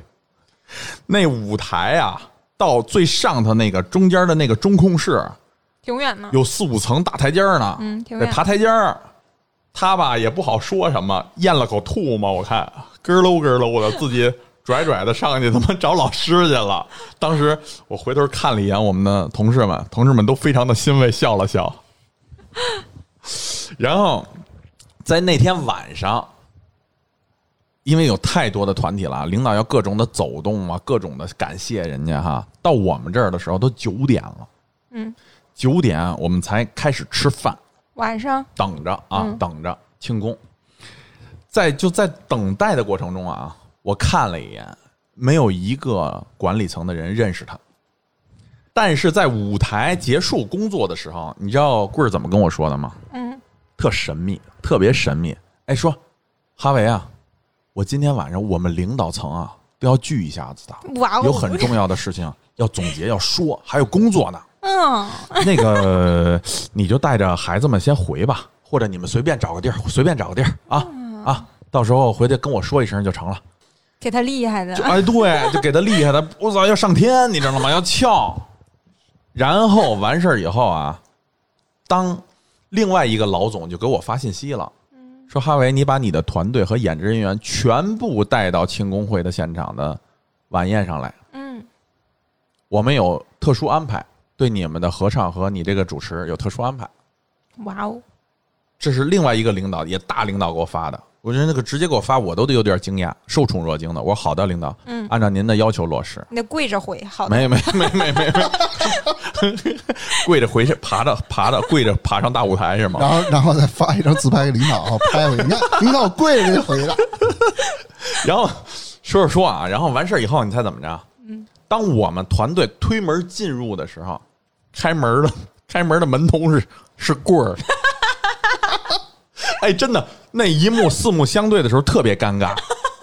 那舞台啊，到最上头那个中间的那个中控室，
挺远呢，
有四五层大台阶呢，
嗯挺远
得爬台阶儿。他吧也不好说什么，咽了口吐沫，我看咯喽咯喽的，自己拽拽的上去，他妈找老师去了。当时我回头看了一眼我们的同事们，同事们都非常的欣慰，笑了笑。然后在那天晚上，因为有太多的团体了，领导要各种的走动啊，各种的感谢人家哈。到我们这儿的时候都九点了，
嗯，
九点我们才开始吃饭，
晚上
等着啊，
嗯
等着庆功。在就在等待的过程中啊，我看了一眼，没有一个管理层的人认识他。但是在舞台结束工作的时候，你知道棍儿怎么跟我说的吗？
嗯，
特神秘，特别神秘。哎，说哈维啊，我今天晚上我们领导层啊都要聚一下子的，
哇哦，
有很重要的事情要总结要说，还有工作呢。
嗯，
那个你就带着孩子们先回吧，或者你们随便找个地儿，随便找个地儿啊啊，到时候回去跟我说一声就成了。
给他厉害的
就，哎，对，[laughs] 就给他厉害的，我操，要上天，你知道吗？要翘。然后完事儿以后啊，当另外一个老总就给我发信息了，说哈维，你把你的团队和演职人员全部带到庆功会的现场的晚宴上来。
嗯，
我们有特殊安排，对你们的合唱和你这个主持有特殊安排。
哇哦，
这是另外一个领导，也大领导给我发的。我觉得那个直接给我发，我都得有点惊讶，受宠若惊的。我说好的，领导，
嗯
按照您的要求落实。
你得跪着回，好的。
没没没没没没，[laughs] 跪着回去，爬着爬着跪着爬上大舞台是吗？
然后然后再发一张自拍给领导拍回去，你看领导跪着就回了，[laughs]
然后说着说啊，然后完事儿以后，你猜怎么着？嗯，当我们团队推门进入的时候，开门的开门的门童是是棍儿。[laughs] 哎，真的，那一幕四目相对的时候特别尴尬，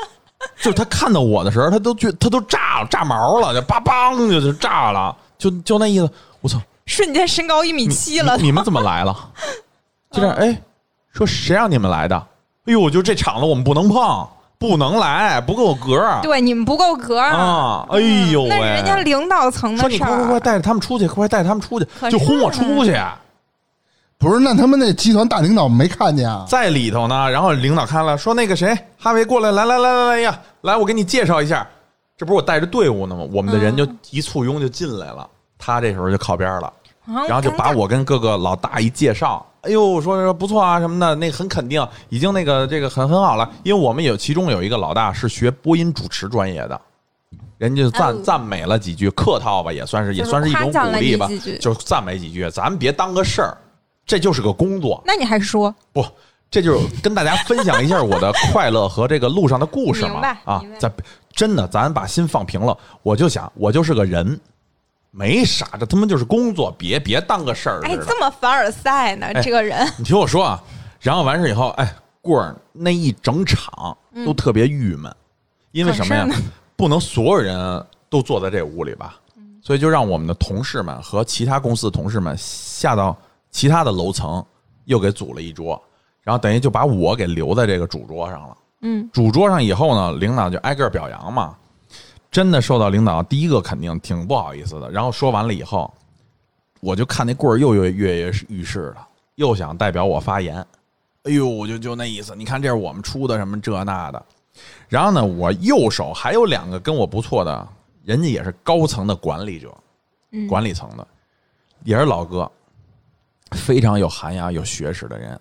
[laughs] 就是他看到我的时候，他都觉他都炸了，炸毛了，就叭梆就就炸了，就就那意思。我操，
瞬间身高一米七了
你，你们怎么来了？[laughs] 就这样，哎，说谁让你们来的？哎呦，就这场子我们不能碰，不能来，不够格儿
对你们不够格儿
啊！哎呦喂，
那是人家领导层的事儿。
快快快带着他们出去，快带着他们出去就轰我出去，
不是？那他们那集团大领导没看见啊？
在里头呢。然后领导看了，说那个谁，哈维过来，来来来来来呀，来，我给你介绍一下，这不是我带着队伍呢吗？我们的人就一簇拥就进来了，他这时候就靠边了。
然
然后就把我跟各个老大一介绍，哎呦，说说不错啊什么的，那很肯定，已经那个这个很很好了，因为我们有其中有一个老大是学播音主持专业的，人家就赞、
哦
赞美了几句，客套吧，也算是也算是一种鼓励吧就赞美几句，咱们别当个事儿，这就是个工作，
那你还说
不，这就是跟大家分享一下我的快乐和这个路上的故事嘛啊，咱真的咱把心放平了，我就想我就是个人。没啥，这他妈就是工作，别别当个事儿似
哎。这么凡尔赛呢？
哎
这个人
你听我说啊，然后完事以后，哎，棍儿那一整场都特别郁闷，因为什么呀？不能所有人都坐在这屋里吧，所以就让我们的同事们和其他公司的同事们下到其他的楼层，又给组了一桌，然后等于就把我给留在这个主桌上了。
嗯，
主桌上以后呢，领导就挨个表扬嘛。真的受到领导第一个肯定挺不好意思的。然后说完了以后，我就看那棍儿又跃跃跃欲试了，又想代表我发言。哎呦，我就就那意思，你看这是我们出的什么这那的。然后呢，我右手还有两个跟我不错的，人家也是高层的管理者，
嗯
管理层的，也是老哥，非常有涵养、有学识的人。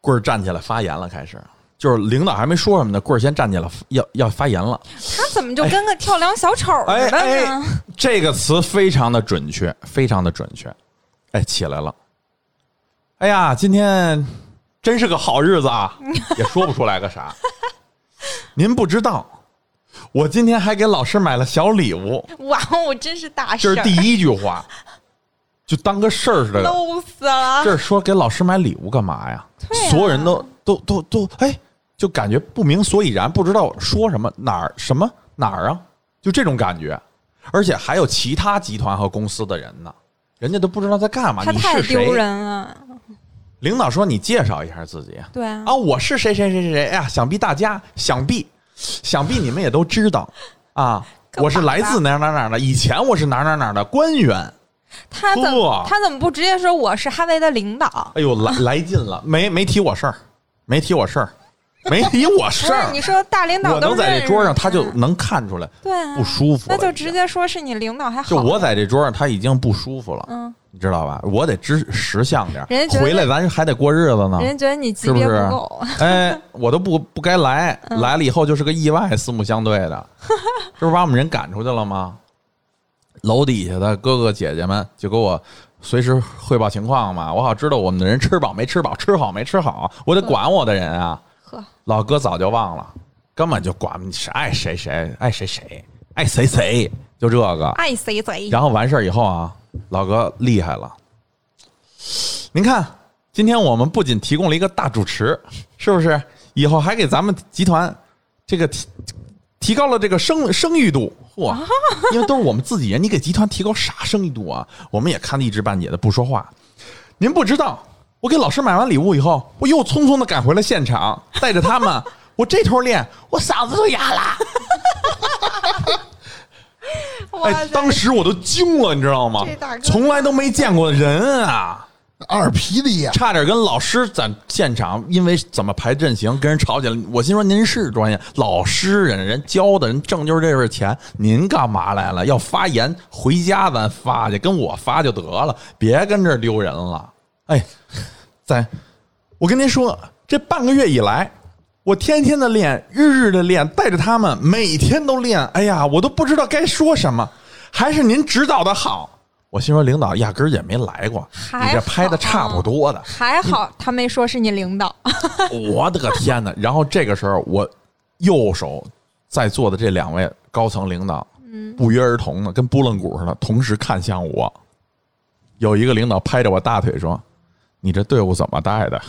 棍儿站起来发言了，开始就是领导还没说什么呢，棍儿先站起来要要发言了。
他怎么就跟个跳梁小丑似的
哎哎
呢？，
这个词非常的准确，非常的准确。哎，起来了。哎呀，今天真是个好日子啊，[laughs] 也说不出来个啥。您不知道，我今天还给老师买了小礼物，
哇哦，真是大事，
这是第一句话，就当个事儿似的。
low 死了。
这是说给老师买礼物干嘛呀？
啊
所有人都都都都哎，就感觉不明所以然，不知道说什么哪儿什么哪儿啊，就这种感觉。而且还有其他集团和公司的人呢，人家都不知道在干嘛。
太丢？人了，
领导说你介绍一下自己
对啊，
啊，我是谁谁谁谁谁。哎呀，想必大家想必想必你们也都知道啊，我是来自哪儿哪儿哪儿的，以前我是哪儿哪儿哪儿的官员。
他怎他怎么不直接说我是哈维的领导？
哎呦，来 [laughs] 来劲了，没没提我事儿，没提我事儿，没提我事儿。
你说大领导
我
都
能在这桌上，他就能看出来
对啊
不舒服。
那就直接说是你领导还好。
就我在这桌上，他已经不舒服了，
嗯，
你知道吧？我得知识相点儿
人家
回来咱还得过日子呢。
人家觉得你级别
是不是
不够，[laughs]
哎，我都不不该来，
嗯
来了以后就是个意外，四目相对的，[laughs] 这不把我们人赶出去了吗？楼底下的哥哥姐姐们就给我随时汇报情况嘛，我好知道我们的人吃饱没吃饱，吃好没吃好，我得管我的人啊。
呵，
老哥早就忘了，根本就管你是爱谁谁爱谁谁爱谁谁，就这个。
爱谁谁。
然后完事儿以后啊，老哥厉害了。您看，今天我们不仅提供了一个大主持，是不是？以后还给咱们集团这个提提高了这个声声誉度，嚯！因为都是我们自己人，你给集团提高啥生意度啊？我们也看得一知半解的不说话。您不知道，我给老师买完礼物以后，我又匆匆的赶回了现场，带着他们，[laughs] 我这头练，我嗓子都哑了。哎，当时我都惊了，你知道吗从来都没见过人啊！
二皮的，
差点跟老师在现场因为怎么排阵型跟人吵起来。我心说您是专业老师，人人教的人挣就是这份钱，您干嘛来了？要发言回家咱发去，跟我发就得了，别跟这丢人了。哎，在，我跟您说，这半个月以来，我天天的练，日日的练，带着他们每天都练。哎呀，我都不知道该说什么，还是您指导的好。我心说，领导压根儿也没来过，你这拍的差不多的。
还好他没说是你领导，[laughs]
我的个天哪！然后这个时候，我右手在座的这两位高层领导，不约而同的跟拨浪鼓似的，同时看向我。有一个领导拍着我大腿说：“你这队伍怎么带的？”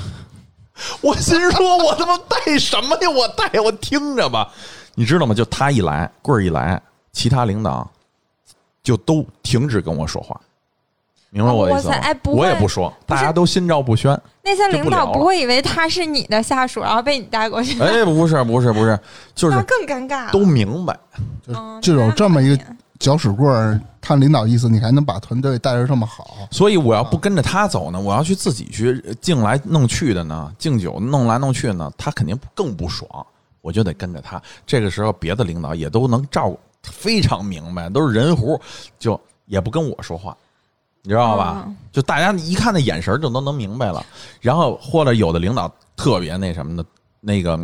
[laughs] 我心说：“我他妈带什么呀？我带我听着吧。”你知道吗？就他一来，棍儿一来，其他领导就都停止跟我说话。明白我的意思吗我也不说，
不
大家都心照不宣。
那些领导
不
会以为他是你的下属，然后被你带过去，
哎，不是，不是，不是，就是
那更尴尬。
都明白。
就
嗯
就有这么一个搅屎棍儿，看领导意思，你还能把团队带着这么好，
所以我要不跟着他走呢，我要去自己去敬来弄去的呢，敬酒弄来弄去呢，他肯定更不爽。我就得跟着他。这个时候，别的领导也都能照顾，非常明白，都是人胡，就也不跟我说话，你知道吧？
嗯
就大家一看那眼神就都能明白了。然后或者有的领导特别那什么的，那个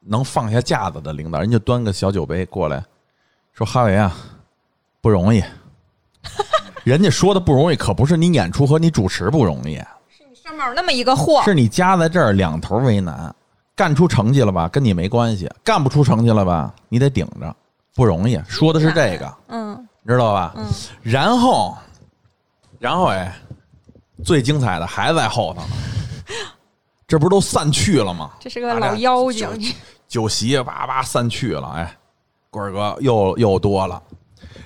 能放下架子的领导，人就端个小酒杯过来，说：“哈维啊，不容易。”人家说的不容易，可不是你演出和你主持不容易，是你
上面有那么一个货，
是你夹在这儿两头为难。干出成绩了吧，跟你没关系；干不出成绩了吧，你得顶着，不容易。说的是这个，
嗯你
知道吧？
嗯，
然后，然后哎，最精彩的还在后头呢。[laughs] 这不是都散去了吗？
这是个老妖精，
酒席叭叭散去了，哎，棍儿哥又又多了。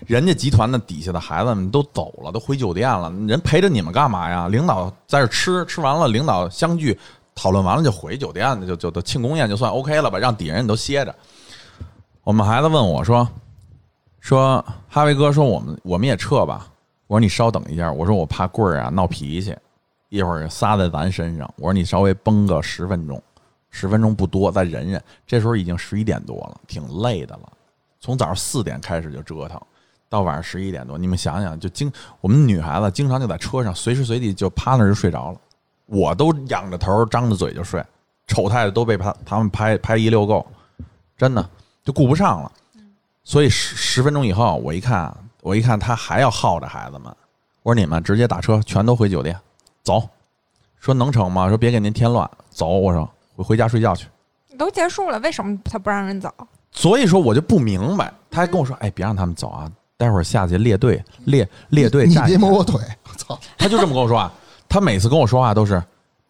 人家集团的底下的孩子们都走了，都回酒店了，人陪着你们干嘛呀？领导在这吃，吃完了，领导相聚讨论完了就回酒店，就就就庆功宴就算 OK 了吧，让底下人都歇着。我们孩子问我说：“说哈维哥说我们我们也撤吧。”我说你稍等一下，我说我怕棍儿啊闹脾气，一会儿撒在咱身上。我说你稍微绷个十分钟，十分钟不多，再忍忍。这时候已经十一点多了，挺累的了。从早上四点开始就折腾，到晚上十一点多，你们想想，就经我们女孩子经常就在车上随时随地就趴那儿就睡着了，我都仰着头张着嘴就睡，丑态的都被他他们拍拍一溜够，真的就顾不上了。所以十十分钟以后，我一看，我一看他还要耗着孩子们，我说你们直接打车全都回酒店，走。说能成吗？说别给您添乱，走。我说回回家睡觉去。
都结束了，为什么他不让人走？
所以说我就不明白，他还跟我说：“哎，别让他们走啊，待会儿下去列队列列队下。
别摸我腿，我操！”
他就这么跟我说啊。他每次跟我说话都是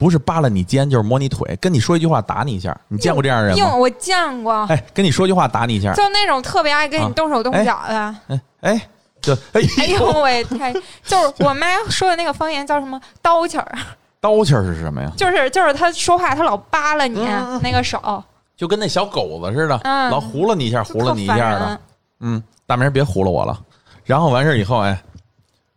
不是扒拉你肩，就是摸你腿，跟你说一句话打你一下。你见过这样的人吗？
我见过，
哎，跟你说句话打你一下。
就那种特别爱跟
啊
你动手动脚的。
哎哎，就哎
哎呦
呦，
喂，太就是我妈说的那个方言叫什么刀气儿，
刀气儿是什么呀？
就是就是他说话他老扒拉你
嗯
那个手，
就跟那小狗子似的，
嗯
老糊了你一下，
就
糊了你一下的。嗯，大明儿别糊了我了。然后完事儿以后，哎，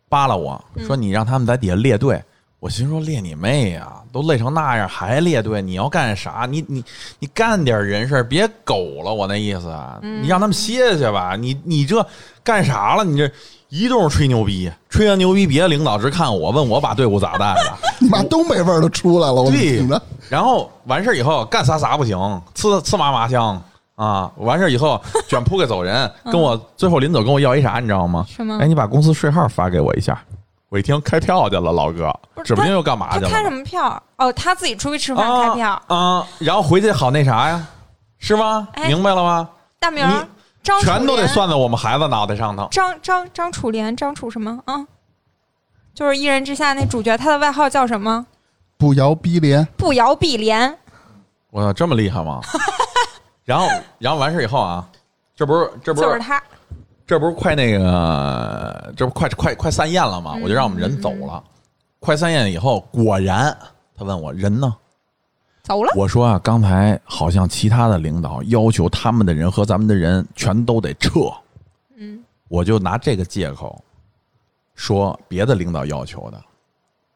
扒拉我
嗯
说你让他们在底下列队。我心说列你妹呀、都累成那样还列队，你要干啥？你你你干点人事，别狗了。我那意思，啊，
嗯
你让他们歇歇吧。你你这干啥了？你这一顿吹牛逼，吹完牛逼，别的领导直看我，问我把队伍咋带的。[laughs]
你妈东北味儿都出来了，我
对
听着。
然后完事儿以后干啥啥不行，吃吃嘛嘛香啊！完事儿以后卷铺盖走人，[laughs] 跟我最后临走跟我要一啥，你知道吗？
什么
哎，你把公司税号发给我一下。我一听开票去了，老哥，指不定又干嘛去了。
他开什么票？哦，他自己出去吃饭
啊
开票。
啊！然后回去好那啥呀，是吗？
哎
明白了吗？
大明儿张
全都得算在我们孩子脑袋上头。
张张张楚莲，张楚什么？嗯，就是《一人之下》那主角，他的外号叫什么？
不摇逼连，
不摇碧莲。
我操，这么厉害吗？[laughs] 然后，然后完事以后啊，这不是这不是
就是他。
这不是快那个，这不快快快散宴了吗？
嗯
我就让我们人走了。快散宴以后，果然他问我人呢？
走了，
我说啊，刚才好像其他的领导要求他们的人和咱们的人全都得撤，
嗯，
我就拿这个借口说别的领导要求的，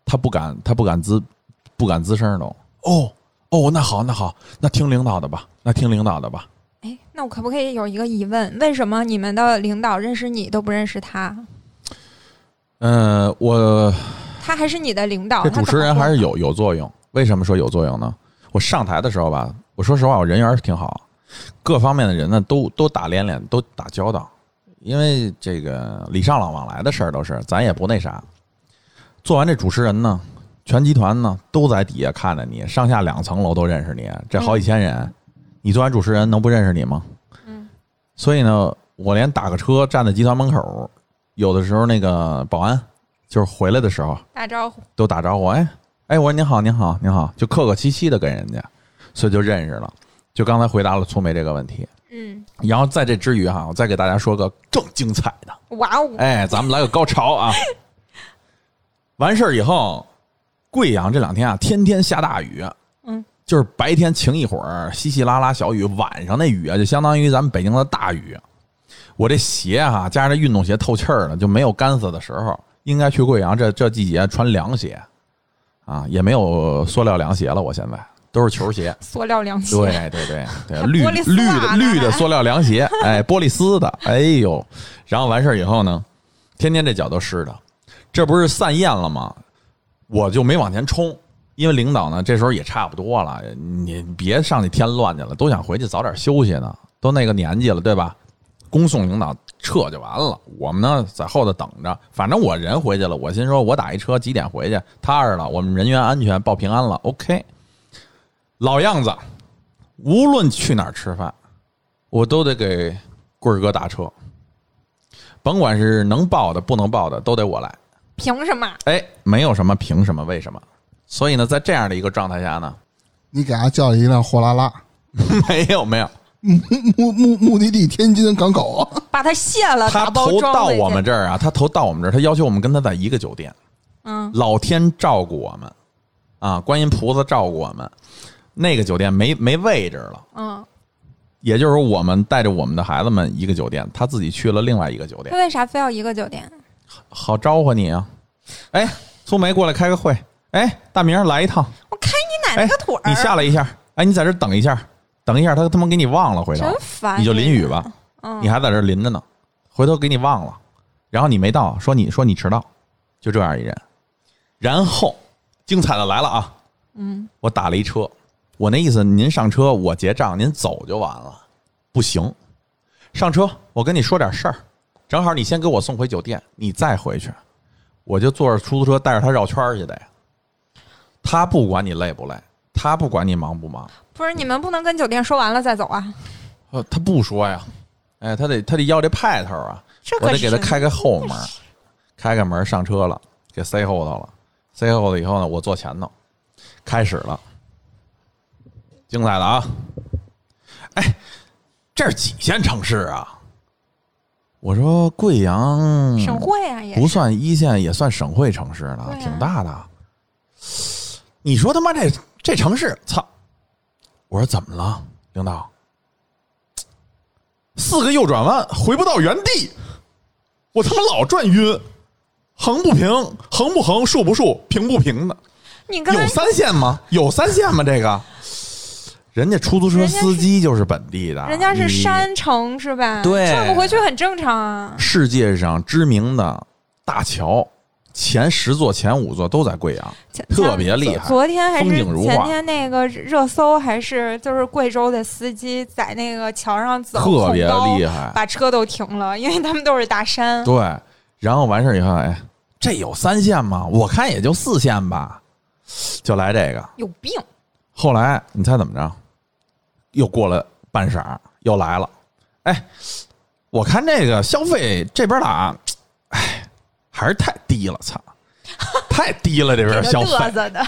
他不敢，他不敢吱，不敢吱声都。哦哦，那好，那好，那听领导的吧，那听领导的吧。
哎，那我可不可以有一个疑问？为什么你们的领导认识你都不认识他？
嗯、我
他还是你的领导，
这主持人还是有有作用。为什么说有作用呢？我上台的时候吧，我说实话，我人缘挺好，各方面的人呢都都打连连，都打交道。因为这个礼尚往来的事儿都是，咱也不那啥。做完这主持人呢，全集团呢都在底下看着你，上下两层楼都认识你，这好几千人，你做完主持人能不认识你吗？
嗯。
所以呢，我连打个车站在集团门口，有的时候那个保安就是回来的时候，
打招呼？
都打招呼，哎哎，我说您好，您好，您好，就客客气气的跟人家，所以就认识了。就刚才回答了粗眉这个问题，
嗯，
然后在这之余哈，我再给大家说个更精彩的，
哇哦，
哎，咱们来个高潮啊！[laughs] 完事儿以后，贵阳这两天啊，天天下大雨，
嗯，
就是白天晴一会儿，稀稀拉拉小雨，晚上那雨啊，就相当于咱们北京的大雨。我这鞋哈、加上这运动鞋透气儿了，就没有干死的时候。应该去贵阳这这季节穿凉鞋，啊，也没有塑料凉鞋了。我现在都是球鞋。
塑料凉鞋，
对对对对，[laughs] 绿绿的绿的塑料凉鞋，[laughs] 哎，玻璃丝的，哎呦，然后完事儿以后呢，天天这脚都湿的，这不是散宴了吗？我就没往前冲，因为领导呢这时候也差不多了，你别上去添乱去了，都想回去早点休息呢，都那个年纪了，对吧？恭送领导撤就完了，我们呢在后头等着。反正我人回去了，我心说我打一车几点回去，踏实了，我们人员安全报平安了，OK。老样子，无论去哪儿吃饭，我都得给棍儿哥打车，甭管是能报的不能报的，都得我来。
凭什么？
哎，没有什么凭什么为什么。所以呢，在这样的一个状态下呢，
你给他叫了一辆货拉拉，[laughs]
没有没有，
目目目的地天津港口啊，
把他卸了，
他
打包
投到我们这儿啊，他投到我们这儿，他要求我们跟他在一个酒店。
嗯，
老天照顾我们，啊，观音菩萨照顾我们。那个酒店没没位置了，
嗯，
也就是说，我们带着我们的孩子们一个酒店，他自己去了另外一个酒店
他。为啥非要一个酒店？
好招呼你啊！哎，苏梅过来开个会。哎，大明来一趟。
我开你奶
哎
奶个腿儿！，
你下来一下。哎，你在这等一下，等一下，他他妈给你忘了，回头
真烦！
你就淋雨吧。
嗯，
你还在这淋着呢，回头给你忘了，然后你没到，说你说你迟到，就这样一人。然后精彩的来了啊！
嗯，
我打了一车，我那意思，您上车我结账，您走就完了。不行，上车我跟你说点事儿，正好你先给我送回酒店，你再回去，我就坐着出租车带着他绕圈儿去的呀。他不管你累不累，他不管你忙不忙，
不是你们不能跟酒店说完了再走啊？
呃，他不说呀，哎，他得他得要这派头啊，我得给他
是。
开个后门，开开门上车了，给塞后头了，塞后头以后呢，我坐前头，开始了，精彩的啊！哎，这是几线城市啊？我说贵阳
省会啊，也
不算一线，也算省会城市了，
啊。
挺大的。你说他妈这这城市，操！我说怎么了，领导？四个右转弯回不到原地，我他妈老转晕，横不平，横不横，竖不竖，平不平的。
你刚
有三线吗？有三线吗？这个，人家出租车司机就是本地的，
人家是山城是吧？
对
转不回去很正常啊。
世界上知名的大桥，前十座、前五座都在贵阳，特别厉害
昨天还是前天那个热搜，还是就是贵州的司机在那个桥上走，
特别厉害。
把车都停了，因为他们都是大山。
对，然后完事儿以后，哎，这有三线吗？我看也就四线吧，就来这个。
有病！
后来你猜怎么着？又过了半晌，又来了。哎，我看这个消费这边打，哎，还是太低了，操，太低了这边消费。
瑟的，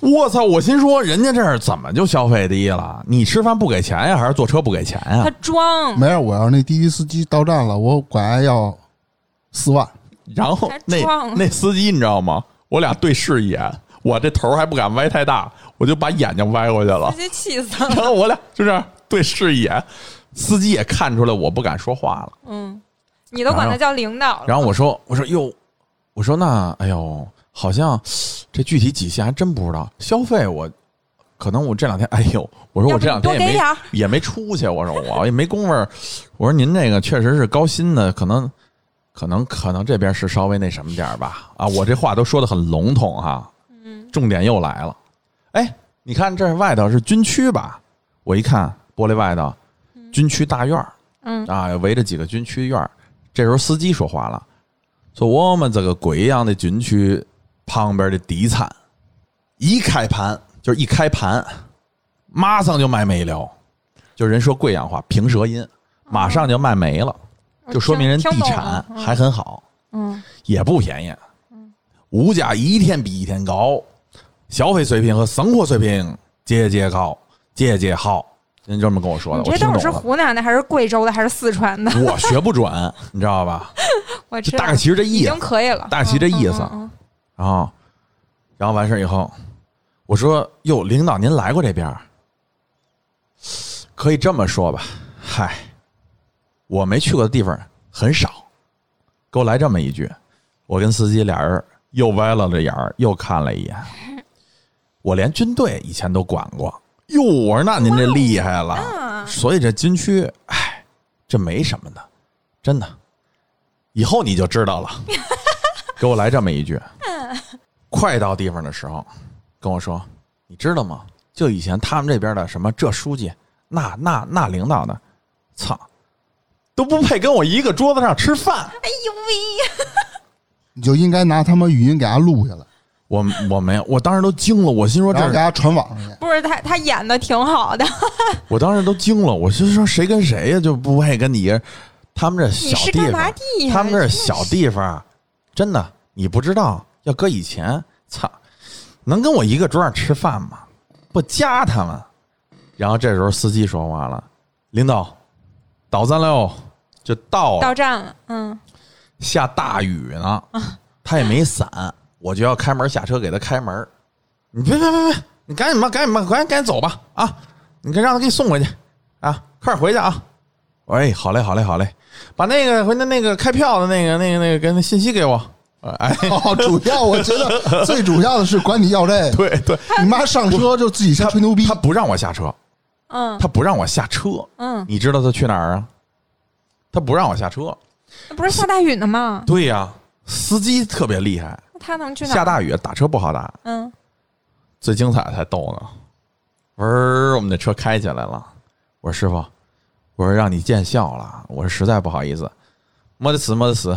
我操！我心说，人家这儿怎么就消费低了？你吃饭不给钱呀，还是坐车不给钱呀
他？装
没事，我要是那滴滴司机到站了，我管还要四万。
然后那那司机你知道吗？我俩对视一眼，我这头还不敢歪太大，我就把眼睛歪过去了
直。接气死了
然
了。
后我俩就这样对视一眼，司机也看出来我不敢说话了。
嗯，你都管他叫领导了。
然后我说：“我说哟，我说那哎呦，好像这具体几线还真不知道。消费我可能我这两天，哎呦，我说我这两天也没也没出去，我说我也没工夫。我说您这个确实是高薪的，可能可能可能这边是稍微那什么点儿吧。啊，我这话都说的很笼统哈。
嗯，
重点又来了，哎，你看这外头是军区吧？我一看玻璃外头，军区大院儿
嗯
啊，围着几个军区院儿。这时候司机说话了，说我们这个贵阳的军区旁边的地产，一开盘就是一开盘，马上就卖没了，就人说贵阳话平舌音，马上就卖没了，就说明人地产还很好。
嗯。
也不便宜，嗯。物价一天比一天高，消费水平和生活水平节节高，节节好。人这么跟我说的，
你这豆是。湖南的还是贵州的还是四川的？
我学不准，[laughs] 你知道吧？
我知道，
大概其实这意思已
经。可以了，
大概其实这意思
嗯嗯
然后，然后完事儿以后，我说：“哟，领导您来过这边？可以这么说吧，嗨，我没去过的地方很少。”给我来这么一句，我跟司机俩人又歪了着眼儿，又看了一眼。[laughs] 我连军队以前都管过。哟，我说那您这厉害了。
嗯
所以这军区，哎，这没什么的，真的，以后你就知道了。[laughs] 给我来这么一句，快到地方的时候，跟我说，你知道吗？就以前他们这边的什么这书记，那那那领导的，操，都不配跟我一个桌子上吃饭。
哎呦喂，[laughs]
你就应该拿他们语音给他录下来，
我我没有，我当时都惊了，我心说这是，
然后给他传网上去。
不是他他演的挺好的，[laughs]
我当时都惊了，我心说谁跟谁呀，就不配跟你。他们这小地方？他们这小地方，真的你不知道，要搁以前，操，能跟我一个桌上吃饭吗？不加他们。然后这时候司机说话了：“领导，到站了哟，就到了。
到站了，嗯，
下大雨呢，他也没伞，我就要开门下车给他开门。你别别别别，你赶紧吧，赶紧吧，赶紧赶紧走吧啊！你给让他给你送回去啊，快点回去啊！喂，好嘞好嘞好嘞，把那个回那那个开票的那个那个那个跟那信息给我。哎，
哦，主要我觉得最主要的是管你要这个，[laughs]
对对，
你妈上车就自己瞎吹牛逼
他，不让我下车，
嗯
他不让我下车，
嗯，
你知道他去哪儿啊？他不让我下车。
那不是下大雨呢吗？
对呀、司机特别厉害，
那他能去哪？
下，大雨打车不好打。
嗯，
最精彩才逗呢。嗡儿，我们的车开起来了。我说师傅，我说让你见笑了。我说实在不好意思，没得事没得事，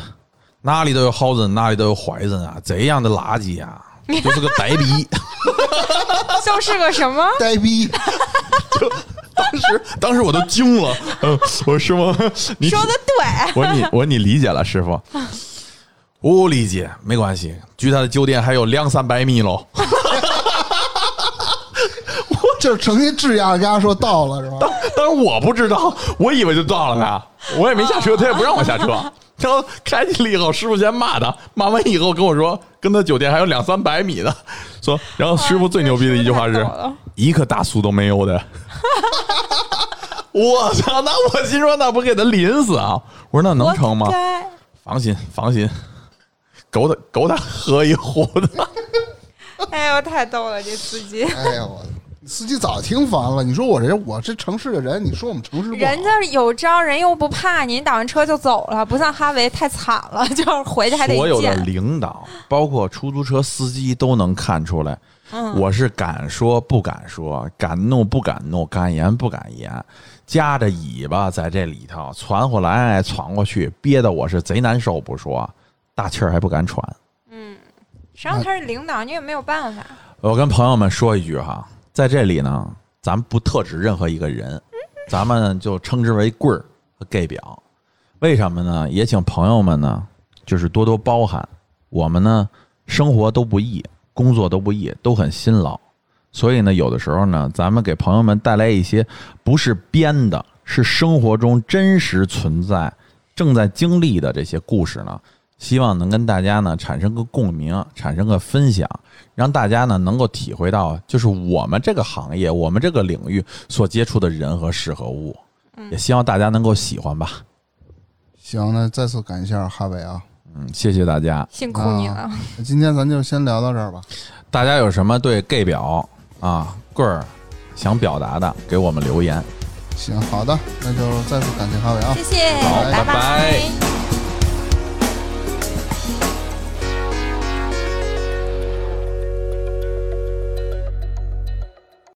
哪里都有好人，哪里都有坏人啊！这样的垃圾啊，就是个呆逼。[laughs]
就是个什么？
呆逼，就
当时当时我都惊了。嗯，我说师傅，你
说的对，
我说你我说你理解了，师傅。我理解，没关系。距他的酒店还有两三百米喽。[laughs]
就是诚心质押，跟他说到了是吧？
当然我不知道，我以为就到了呢，[laughs] 我也没下车，他也不让我下车。[laughs] 然后开进了以后，师傅先骂他，骂完以后跟我说，跟他酒店还有两三百米呢，说，然后师傅最牛逼的一句话是一棵大树都没有的。我操！那我心说，那不给他淋死啊？我说那能成吗放心，放心，够他够他喝一壶的。[laughs]
哎呦，太逗了，这司机。[laughs]
哎呦，司机早听烦了。你说我这我这城市的人，你说我们城市
人家有招，人又不怕你，打完车就走了，不像哈维太惨了，[laughs] 就是回去还得
所有的。领导，包括出租车司机，都能看出来。
嗯，
我是敢说不敢说，敢怒不敢怒，敢言不敢言，夹着尾巴在这里头传回来闯过去，憋得我是贼难受不说，大气儿还不敢喘。
嗯谁让他是领导，你也没有办法。
我跟朋友们说一句哈，在这里呢，咱们不特指任何一个人，[laughs] 咱们就称之为棍儿和 gay 表。为什么呢？也请朋友们呢，就是多多包涵。我们呢，生活都不易，工作都不易，都很辛劳。所以呢，有的时候呢，咱们给朋友们带来一些不是编的，是生活中真实存在、正在经历的这些故事呢，希望能跟大家呢产生个共鸣，产生个分享，让大家呢能够体会到，就是我们这个行业、我们这个领域所接触的人和事和物。也希望大家能够喜欢吧。
行，那再次感谢哈维啊，
嗯，谢谢大家。
辛苦你了。
那今天咱就先聊到这儿吧。
大家有什么对 gay 表啊棍儿想表达的，给我们留言。
行，好的，那就再次感谢哈维啊
谢。谢，
好拜拜
拜